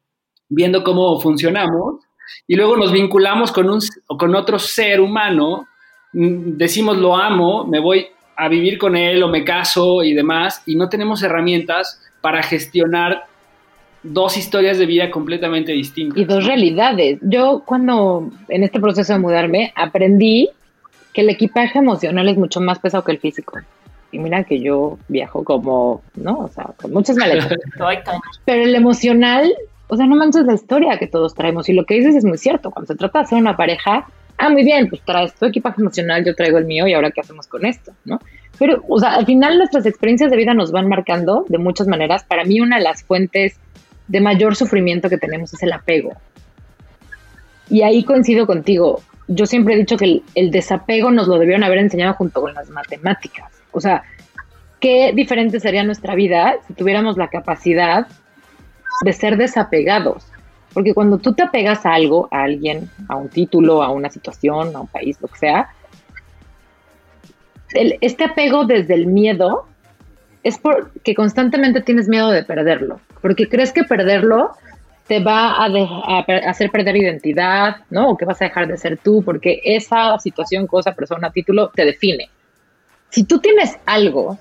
viendo cómo funcionamos y luego nos vinculamos con, un, con otro ser humano, mm, decimos lo amo, me voy a vivir con él o me caso y demás y no tenemos herramientas para gestionar dos historias de vida completamente distintas. Y dos realidades. Yo cuando en este proceso de mudarme aprendí que el equipaje emocional es mucho más pesado que el físico. Y mira que yo viajo como, ¿no? O sea, con muchas maletas. <laughs> Pero el emocional, o sea, no manches la historia que todos traemos. Y lo que dices es muy cierto. Cuando se trata de hacer una pareja, ah, muy bien, pues traes tu equipaje emocional, yo traigo el mío y ahora qué hacemos con esto, ¿no? Pero, o sea, al final nuestras experiencias de vida nos van marcando de muchas maneras. Para mí una de las fuentes de mayor sufrimiento que tenemos es el apego. Y ahí coincido contigo. Yo siempre he dicho que el, desapego nos lo debieron haber enseñado junto con las matemáticas. O sea, qué diferente sería nuestra vida si tuviéramos la capacidad de ser desapegados. Porque cuando tú te apegas a algo, a alguien, a un título, a una situación, a un país, lo que sea, este apego desde el miedo es porque constantemente tienes miedo de perderlo, porque crees que perderlo te va a, hacer perder identidad, ¿no? O que vas a dejar de ser tú, porque esa situación, cosa, persona, título te define. Si tú tienes algo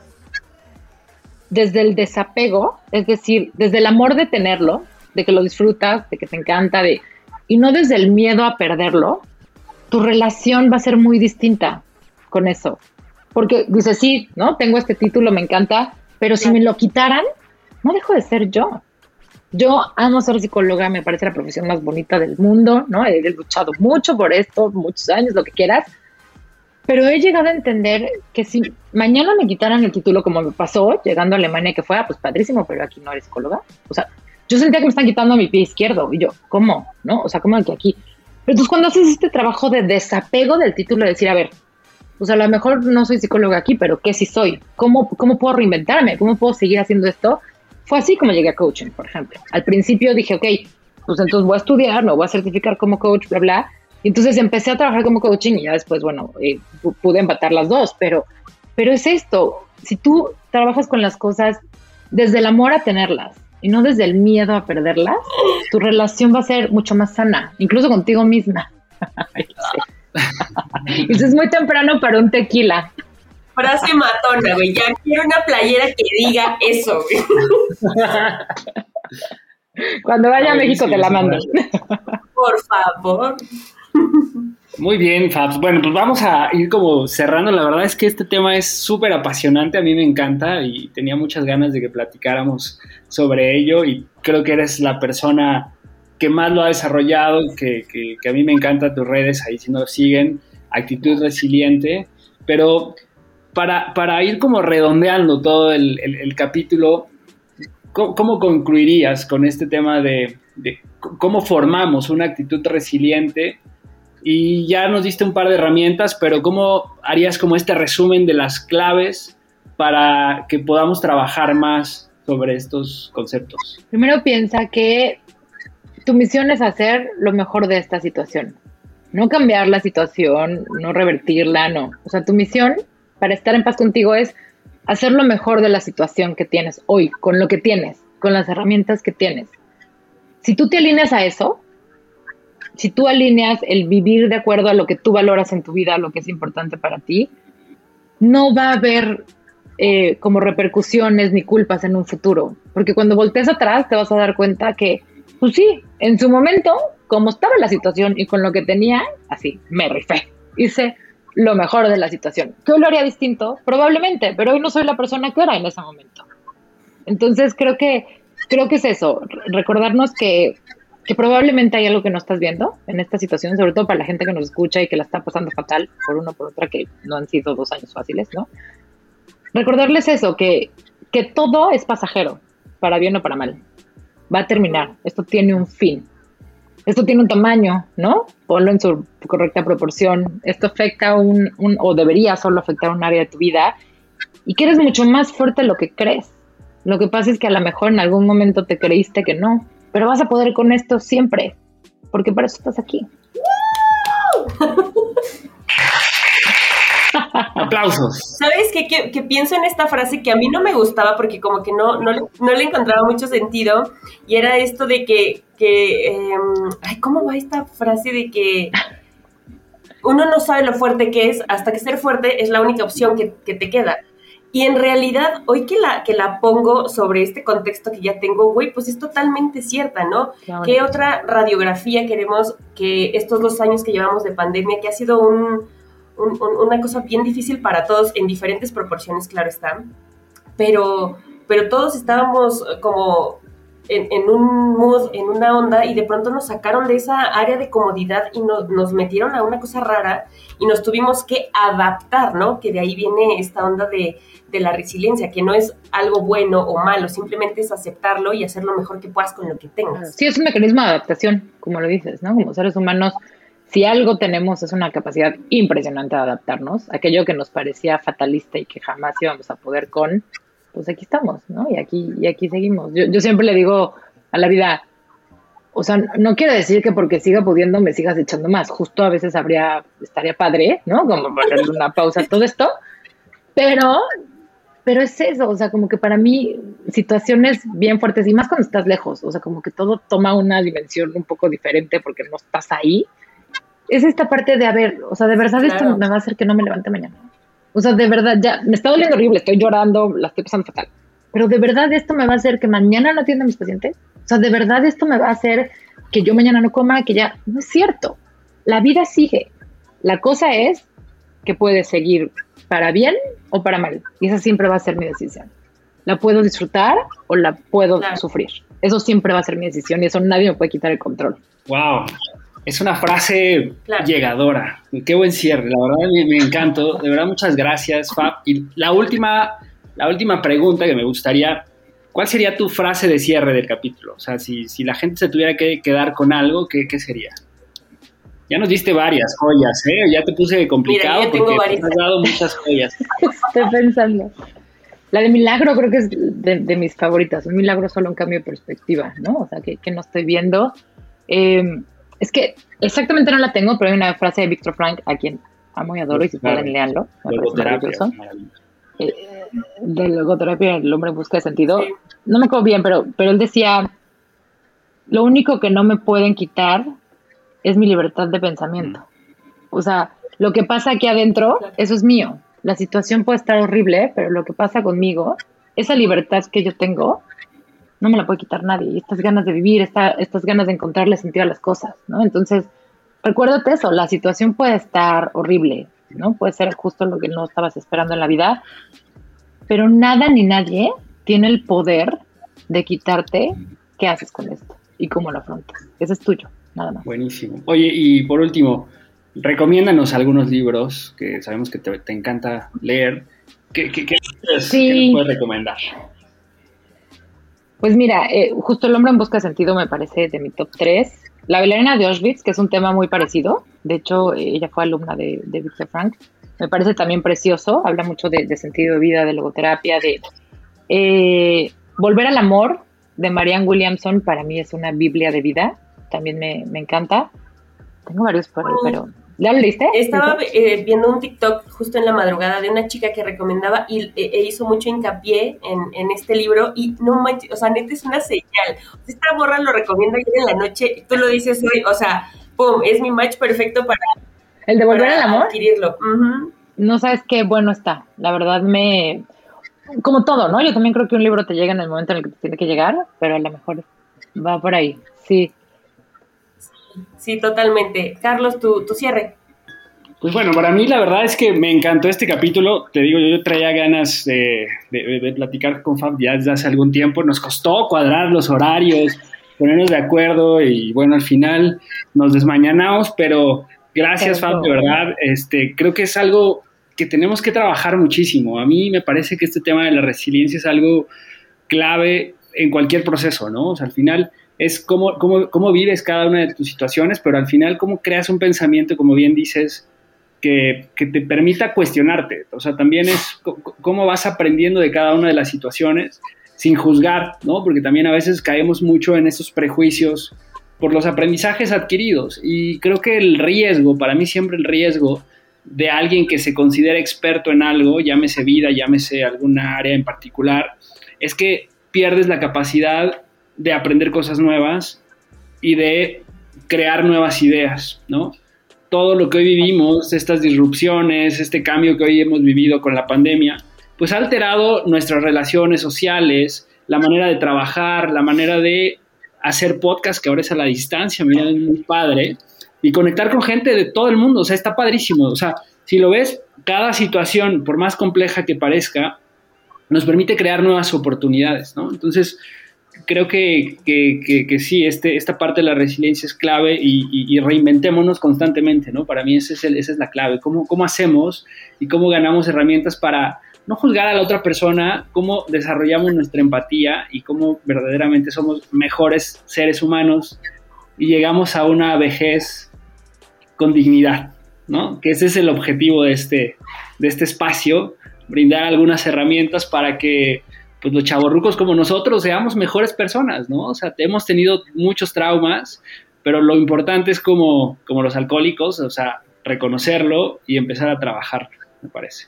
desde el desapego, es decir, desde el amor de tenerlo, de que lo disfrutas, de que te encanta, de y no desde el miedo a perderlo, tu relación va a ser muy distinta con eso porque dice, sí, ¿no? Tengo este título, me encanta, pero si me lo quitaran, no dejo de ser yo. Yo amo ser psicóloga, me parece la profesión más bonita del mundo, ¿no? He, luchado mucho por esto, muchos años, lo que quieras, pero he llegado a entender que si mañana me quitaran el título como me pasó llegando a Alemania, que fue, ah, pues padrísimo, pero aquí no eres psicóloga. O sea, yo sentía que me están quitando mi pie izquierdo y yo, ¿cómo? ¿No? O sea, ¿cómo que aquí? Pero entonces cuando haces este trabajo de desapego del título, de decir, a ver, pues a lo mejor no soy psicóloga aquí, pero ¿qué sí soy? ¿Cómo, ¿Cómo puedo reinventarme? ¿Cómo puedo seguir haciendo esto? Fue así como llegué a coaching, por ejemplo. Al principio dije, ok, pues entonces voy a estudiar, me voy a certificar como coach, bla, bla. Y entonces empecé a trabajar como coaching y ya después, bueno, eh, pude empatar las dos, pero, pero es esto, si tú trabajas con las cosas desde el amor a tenerlas y no desde el miedo a perderlas, tu relación va a ser mucho más sana, incluso contigo misma. <laughs> <laughs> Eso es muy temprano para un tequila. Frase matona, güey. Ya quiero una playera que diga eso, güey. Cuando vaya a México te la mando. Por favor. Muy bien, Fabs. Bueno, pues vamos a ir como cerrando. La verdad es que este tema es súper apasionante, a mí me encanta y tenía muchas ganas de que platicáramos sobre ello y creo que eres la persona que más lo ha desarrollado, que, que, a mí me encanta tus redes, ahí si no lo siguen, actitud resiliente, pero para, ir como redondeando todo el, el, capítulo, ¿cómo, concluirías con este tema de, de, cómo formamos una actitud resiliente? Y ya nos diste un par de herramientas, pero ¿cómo harías como este resumen de las claves para que podamos trabajar más sobre estos conceptos? Primero piensa que tu misión es hacer lo mejor de esta situación. No cambiar la situación, no revertirla, no. O sea, tu misión para estar en paz contigo es hacer lo mejor de la situación que tienes hoy, con lo que tienes, con las herramientas que tienes. Si tú te alineas a eso, si tú alineas el vivir de acuerdo a lo que tú valoras en tu vida, lo que es importante para ti, no va a haber eh, como repercusiones ni culpas en un futuro. Porque cuando voltees atrás te vas a dar cuenta que pues sí, en su momento, como estaba la situación y con lo que tenía, así, me rifé. Hice lo mejor de la situación. ¿Que hoy lo haría distinto? Probablemente, pero hoy no soy la persona que era en ese momento. Entonces creo que, creo que es eso, recordarnos que, que probablemente hay algo que no estás viendo en esta situación, sobre todo para la gente que nos escucha y que la está pasando fatal por uno por otra, que no han sido dos años fáciles, ¿no? Recordarles eso, que, que todo es pasajero, para bien o para mal va a terminar, esto tiene un fin, esto tiene un tamaño, ¿no? Ponlo en su correcta proporción, esto afecta un, un, o debería solo afectar un área de tu vida y que eres mucho más fuerte de lo que crees. Lo que pasa es que a lo mejor en algún momento te creíste que no, pero vas a poder con esto siempre, porque para eso estás aquí. <laughs> Aplausos. ¿Sabes qué? Que, pienso en esta frase que a mí no me gustaba porque como que no, no, le encontraba mucho sentido y era esto de que, que em, ay, ¿cómo va esta frase de que uno no sabe lo fuerte que es hasta que ser fuerte es la única opción que, que te queda? Y en realidad, hoy que la, que la pongo sobre este contexto que ya tengo, güey, pues es totalmente cierta, ¿no? ¿Qué otra radiografía queremos que estos dos años que llevamos de pandemia, que ha sido un, una cosa bien difícil para todos en diferentes proporciones, claro está, pero, pero todos estábamos como en, un mood, en una onda, y de pronto nos sacaron de esa área de comodidad y nos metieron a una cosa rara y nos tuvimos que adaptar, ¿no? Que de ahí viene esta onda de, de la resiliencia, que no es algo bueno o malo, simplemente es aceptarlo y hacer lo mejor que puedas con lo que tengas. Sí, es un mecanismo de adaptación, como lo dices, ¿no? Como seres humanos, si algo tenemos es una capacidad impresionante de adaptarnos, aquello que nos parecía fatalista y que jamás íbamos a poder con, pues aquí estamos, ¿no? Y aquí, y aquí seguimos. Yo, siempre le digo a la vida, o sea, no quiero decir que porque siga pudiendo me sigas echando más, justo a veces habría, estaría padre, ¿no? Como ponerle una pausa todo esto, pero, pero es eso, o sea, como que para mí situaciones bien fuertes y más cuando estás lejos, o sea, como que todo toma una dimensión un poco diferente porque no estás ahí. Es esta parte de, a ver, o sea, de verdad esto me va a hacer que no me levante mañana. O sea, de verdad, ya me está doliendo horrible, estoy llorando, la estoy pasando fatal. Pero de verdad esto me va a hacer que mañana no atienda a mis pacientes. O sea, de verdad esto me va a hacer que yo mañana no coma, que ya no es cierto. La vida sigue. La cosa es que puede seguir para bien o para mal. Y esa siempre va a ser mi decisión. La puedo disfrutar o la puedo sufrir. Eso siempre va a ser mi decisión y eso nadie me puede quitar el control. Wow. Es una frase llegadora. Qué buen cierre, la verdad me, me, encantó. De verdad, muchas gracias, Fab. Y la última, la última pregunta que me gustaría, ¿cuál sería tu frase de cierre del capítulo? O sea, si, si la gente se tuviera que quedar con algo, ¿qué, qué sería? Ya nos diste varias joyas, ¿eh? Ya te puse complicado Mira, porque te has dado muchas joyas. Estoy pensando. La de Milagro creo que es de, mis favoritas. Un milagro solo un cambio de perspectiva, ¿no? O sea, que, que no estoy viendo. Eh, es que exactamente no la tengo, pero hay una frase de Víctor Frank, a quien amo y adoro, y si pueden, leanlo. Eh, de logoterapia, el hombre busca de sentido. No me acuerdo bien, pero, pero él decía, lo único que no me pueden quitar es mi libertad de pensamiento. Mm. O sea, lo que pasa aquí adentro, eso es mío. La situación puede estar horrible, pero lo que pasa conmigo, esa libertad que yo tengo, no me la puede quitar nadie. Y estas ganas de vivir, estas ganas de encontrarle sentido a las cosas, ¿no? Entonces, recuérdate eso, la situación puede estar horrible, ¿no? Puede ser justo lo que no estabas esperando en la vida, pero nada ni nadie tiene el poder de quitarte qué haces con esto y cómo lo afrontas. Eso es tuyo, nada más. Buenísimo. Oye, y por último, recomiéndanos algunos libros que sabemos que te, encanta leer. ¿Qué, qué, qué, sí. puedes recomendar? Pues mira, eh, justo El hombre en busca de sentido me parece de mi top 3. La bailarina de Auschwitz, que es un tema muy parecido. De hecho, eh, ella fue alumna de, de Victor Frank. Me parece también precioso. Habla mucho de, sentido de vida, de logoterapia, de... Eh, Volver al amor, de Marianne Williamson, para mí es una biblia de vida. También me, me encanta. Tengo varios por ahí, pero ¿Ya lo leíste? Estaba eh, viendo un TikTok justo en la madrugada de una chica que recomendaba y eh, e hizo mucho hincapié en, este libro y no manches, o sea, neta es una señal. Esta borra lo recomienda ayer en la noche, tú lo dices hoy, o sea, pum, es mi match perfecto para... ¿El de volver al amor? Adquirirlo. No sabes qué bueno está, la verdad me... Como todo, ¿no? Yo también creo que un libro te llega en el momento en el que te tiene que llegar, pero a lo mejor va por ahí, sí. Sí, totalmente. Carlos, tu, tu cierre. Pues bueno, para mí la verdad es que me encantó este capítulo. Te digo, yo traía ganas de, platicar con Fab ya desde hace algún tiempo. Nos costó cuadrar los horarios, ponernos de acuerdo y bueno, al final nos desmañanamos, pero gracias Fab, de verdad. Este, creo que es algo que tenemos que trabajar muchísimo. A mí me parece que este tema de la resiliencia es algo clave en cualquier proceso, ¿no? O sea, al final es cómo, cómo, cómo, vives cada una de tus situaciones, pero al final cómo creas un pensamiento, como bien dices, que, que te permita cuestionarte. O sea, también es cómo vas aprendiendo de cada una de las situaciones sin juzgar, ¿no? Porque también a veces caemos mucho en esos prejuicios por los aprendizajes adquiridos. Y creo que el riesgo, para mí siempre el riesgo de alguien que se considera experto en algo, llámese vida, llámese alguna área en particular, es que pierdes la capacidad de aprender cosas nuevas y de crear nuevas ideas, ¿no? Todo lo que hoy vivimos, estas disrupciones, este cambio que hoy hemos vivido con la pandemia, pues ha alterado nuestras relaciones sociales, la manera de trabajar, la manera de hacer podcast, que ahora es a la distancia, mira, es muy padre, y conectar con gente de todo el mundo, o sea, está padrísimo, o sea, si lo ves, cada situación, por más compleja que parezca, nos permite crear nuevas oportunidades, ¿no? Entonces, creo que, sí, este, esta parte de la resiliencia es clave y, reinventémonos constantemente, ¿no? Para mí esa es la clave, ¿Cómo, cómo hacemos y cómo ganamos herramientas para no juzgar a la otra persona, cómo desarrollamos nuestra empatía y cómo verdaderamente somos mejores seres humanos y llegamos a una vejez con dignidad, ¿no? Que ese es el objetivo de este, de este espacio, brindar algunas herramientas para que pues los chavorrucos como nosotros seamos mejores personas, ¿no? O sea, hemos tenido muchos traumas, pero lo importante es como, como los alcohólicos, o sea, reconocerlo y empezar a trabajar, me parece.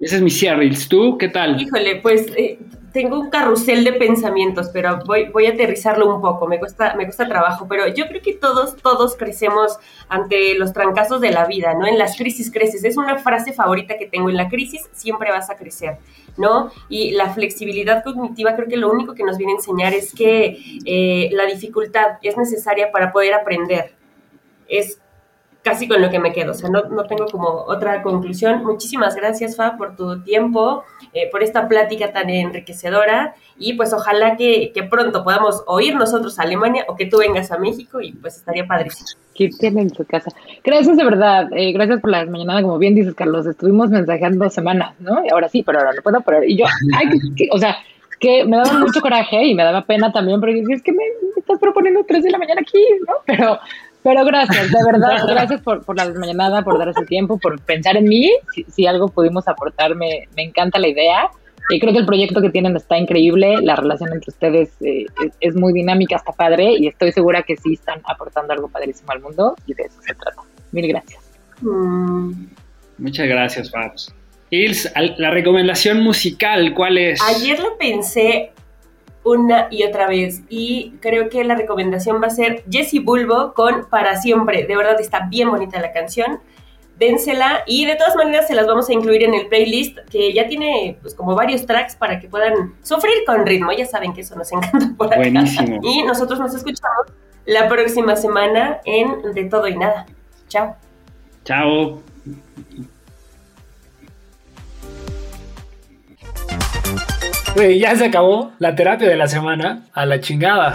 Ese es mi Sierrils. ¿Tú qué tal? Híjole, pues eh, tengo un carrusel de pensamientos, pero voy, voy a aterrizarlo un poco. Me cuesta, me cuesta trabajo, pero yo creo que todos, todos crecemos ante los trancazos de la vida, ¿no? En las crisis creces. Es una frase favorita que tengo. En la crisis siempre vas a crecer, ¿no? Y la flexibilidad cognitiva creo que lo único que nos viene a enseñar es que eh, la dificultad es necesaria para poder aprender. Es casi con lo que me quedo. O sea, no, no tengo como otra conclusión. Muchísimas gracias, Fa, por tu tiempo, eh, por esta plática tan enriquecedora y pues ojalá que, pronto podamos oír nosotros a Alemania o que tú vengas a México y pues estaría padrísimo. Que tienen en su casa. Gracias de verdad, eh, gracias por la mañana, como bien dices, Carlos, estuvimos mensajeando semanas, ¿no? Y ahora sí, pero ahora no puedo, pero y yo, o sea, que me daba mucho coraje y me daba pena también, porque es que me estás proponiendo tres de la mañana aquí, ¿no? Pero pero gracias, de verdad, gracias por, por la mañanada, por darse tiempo, por pensar en mí. Si, algo pudimos aportar, me, encanta la idea. Y creo que el proyecto que tienen está increíble, la relación entre ustedes eh, es, muy dinámica, está padre y estoy segura que sí están aportando algo padrísimo al mundo y de eso se trata. Mil gracias. Mm. Muchas gracias, Fabs. Ils, la recomendación musical, ¿cuál es? Ayer lo pensé una y otra vez. Y creo que la recomendación va a ser Jessie Bulbo con Para Siempre. De verdad está bien bonita la canción. Dénsela y de todas maneras se las vamos a incluir en el playlist que ya tiene pues como varios tracks para que puedan sufrir con ritmo. Ya saben que eso nos <laughs> encanta por acá. Buenísimo. Y nosotros nos escuchamos la próxima semana en De Todo y Nada. Chao. Chao. Ya se acabó la terapia de la semana. A la chingada.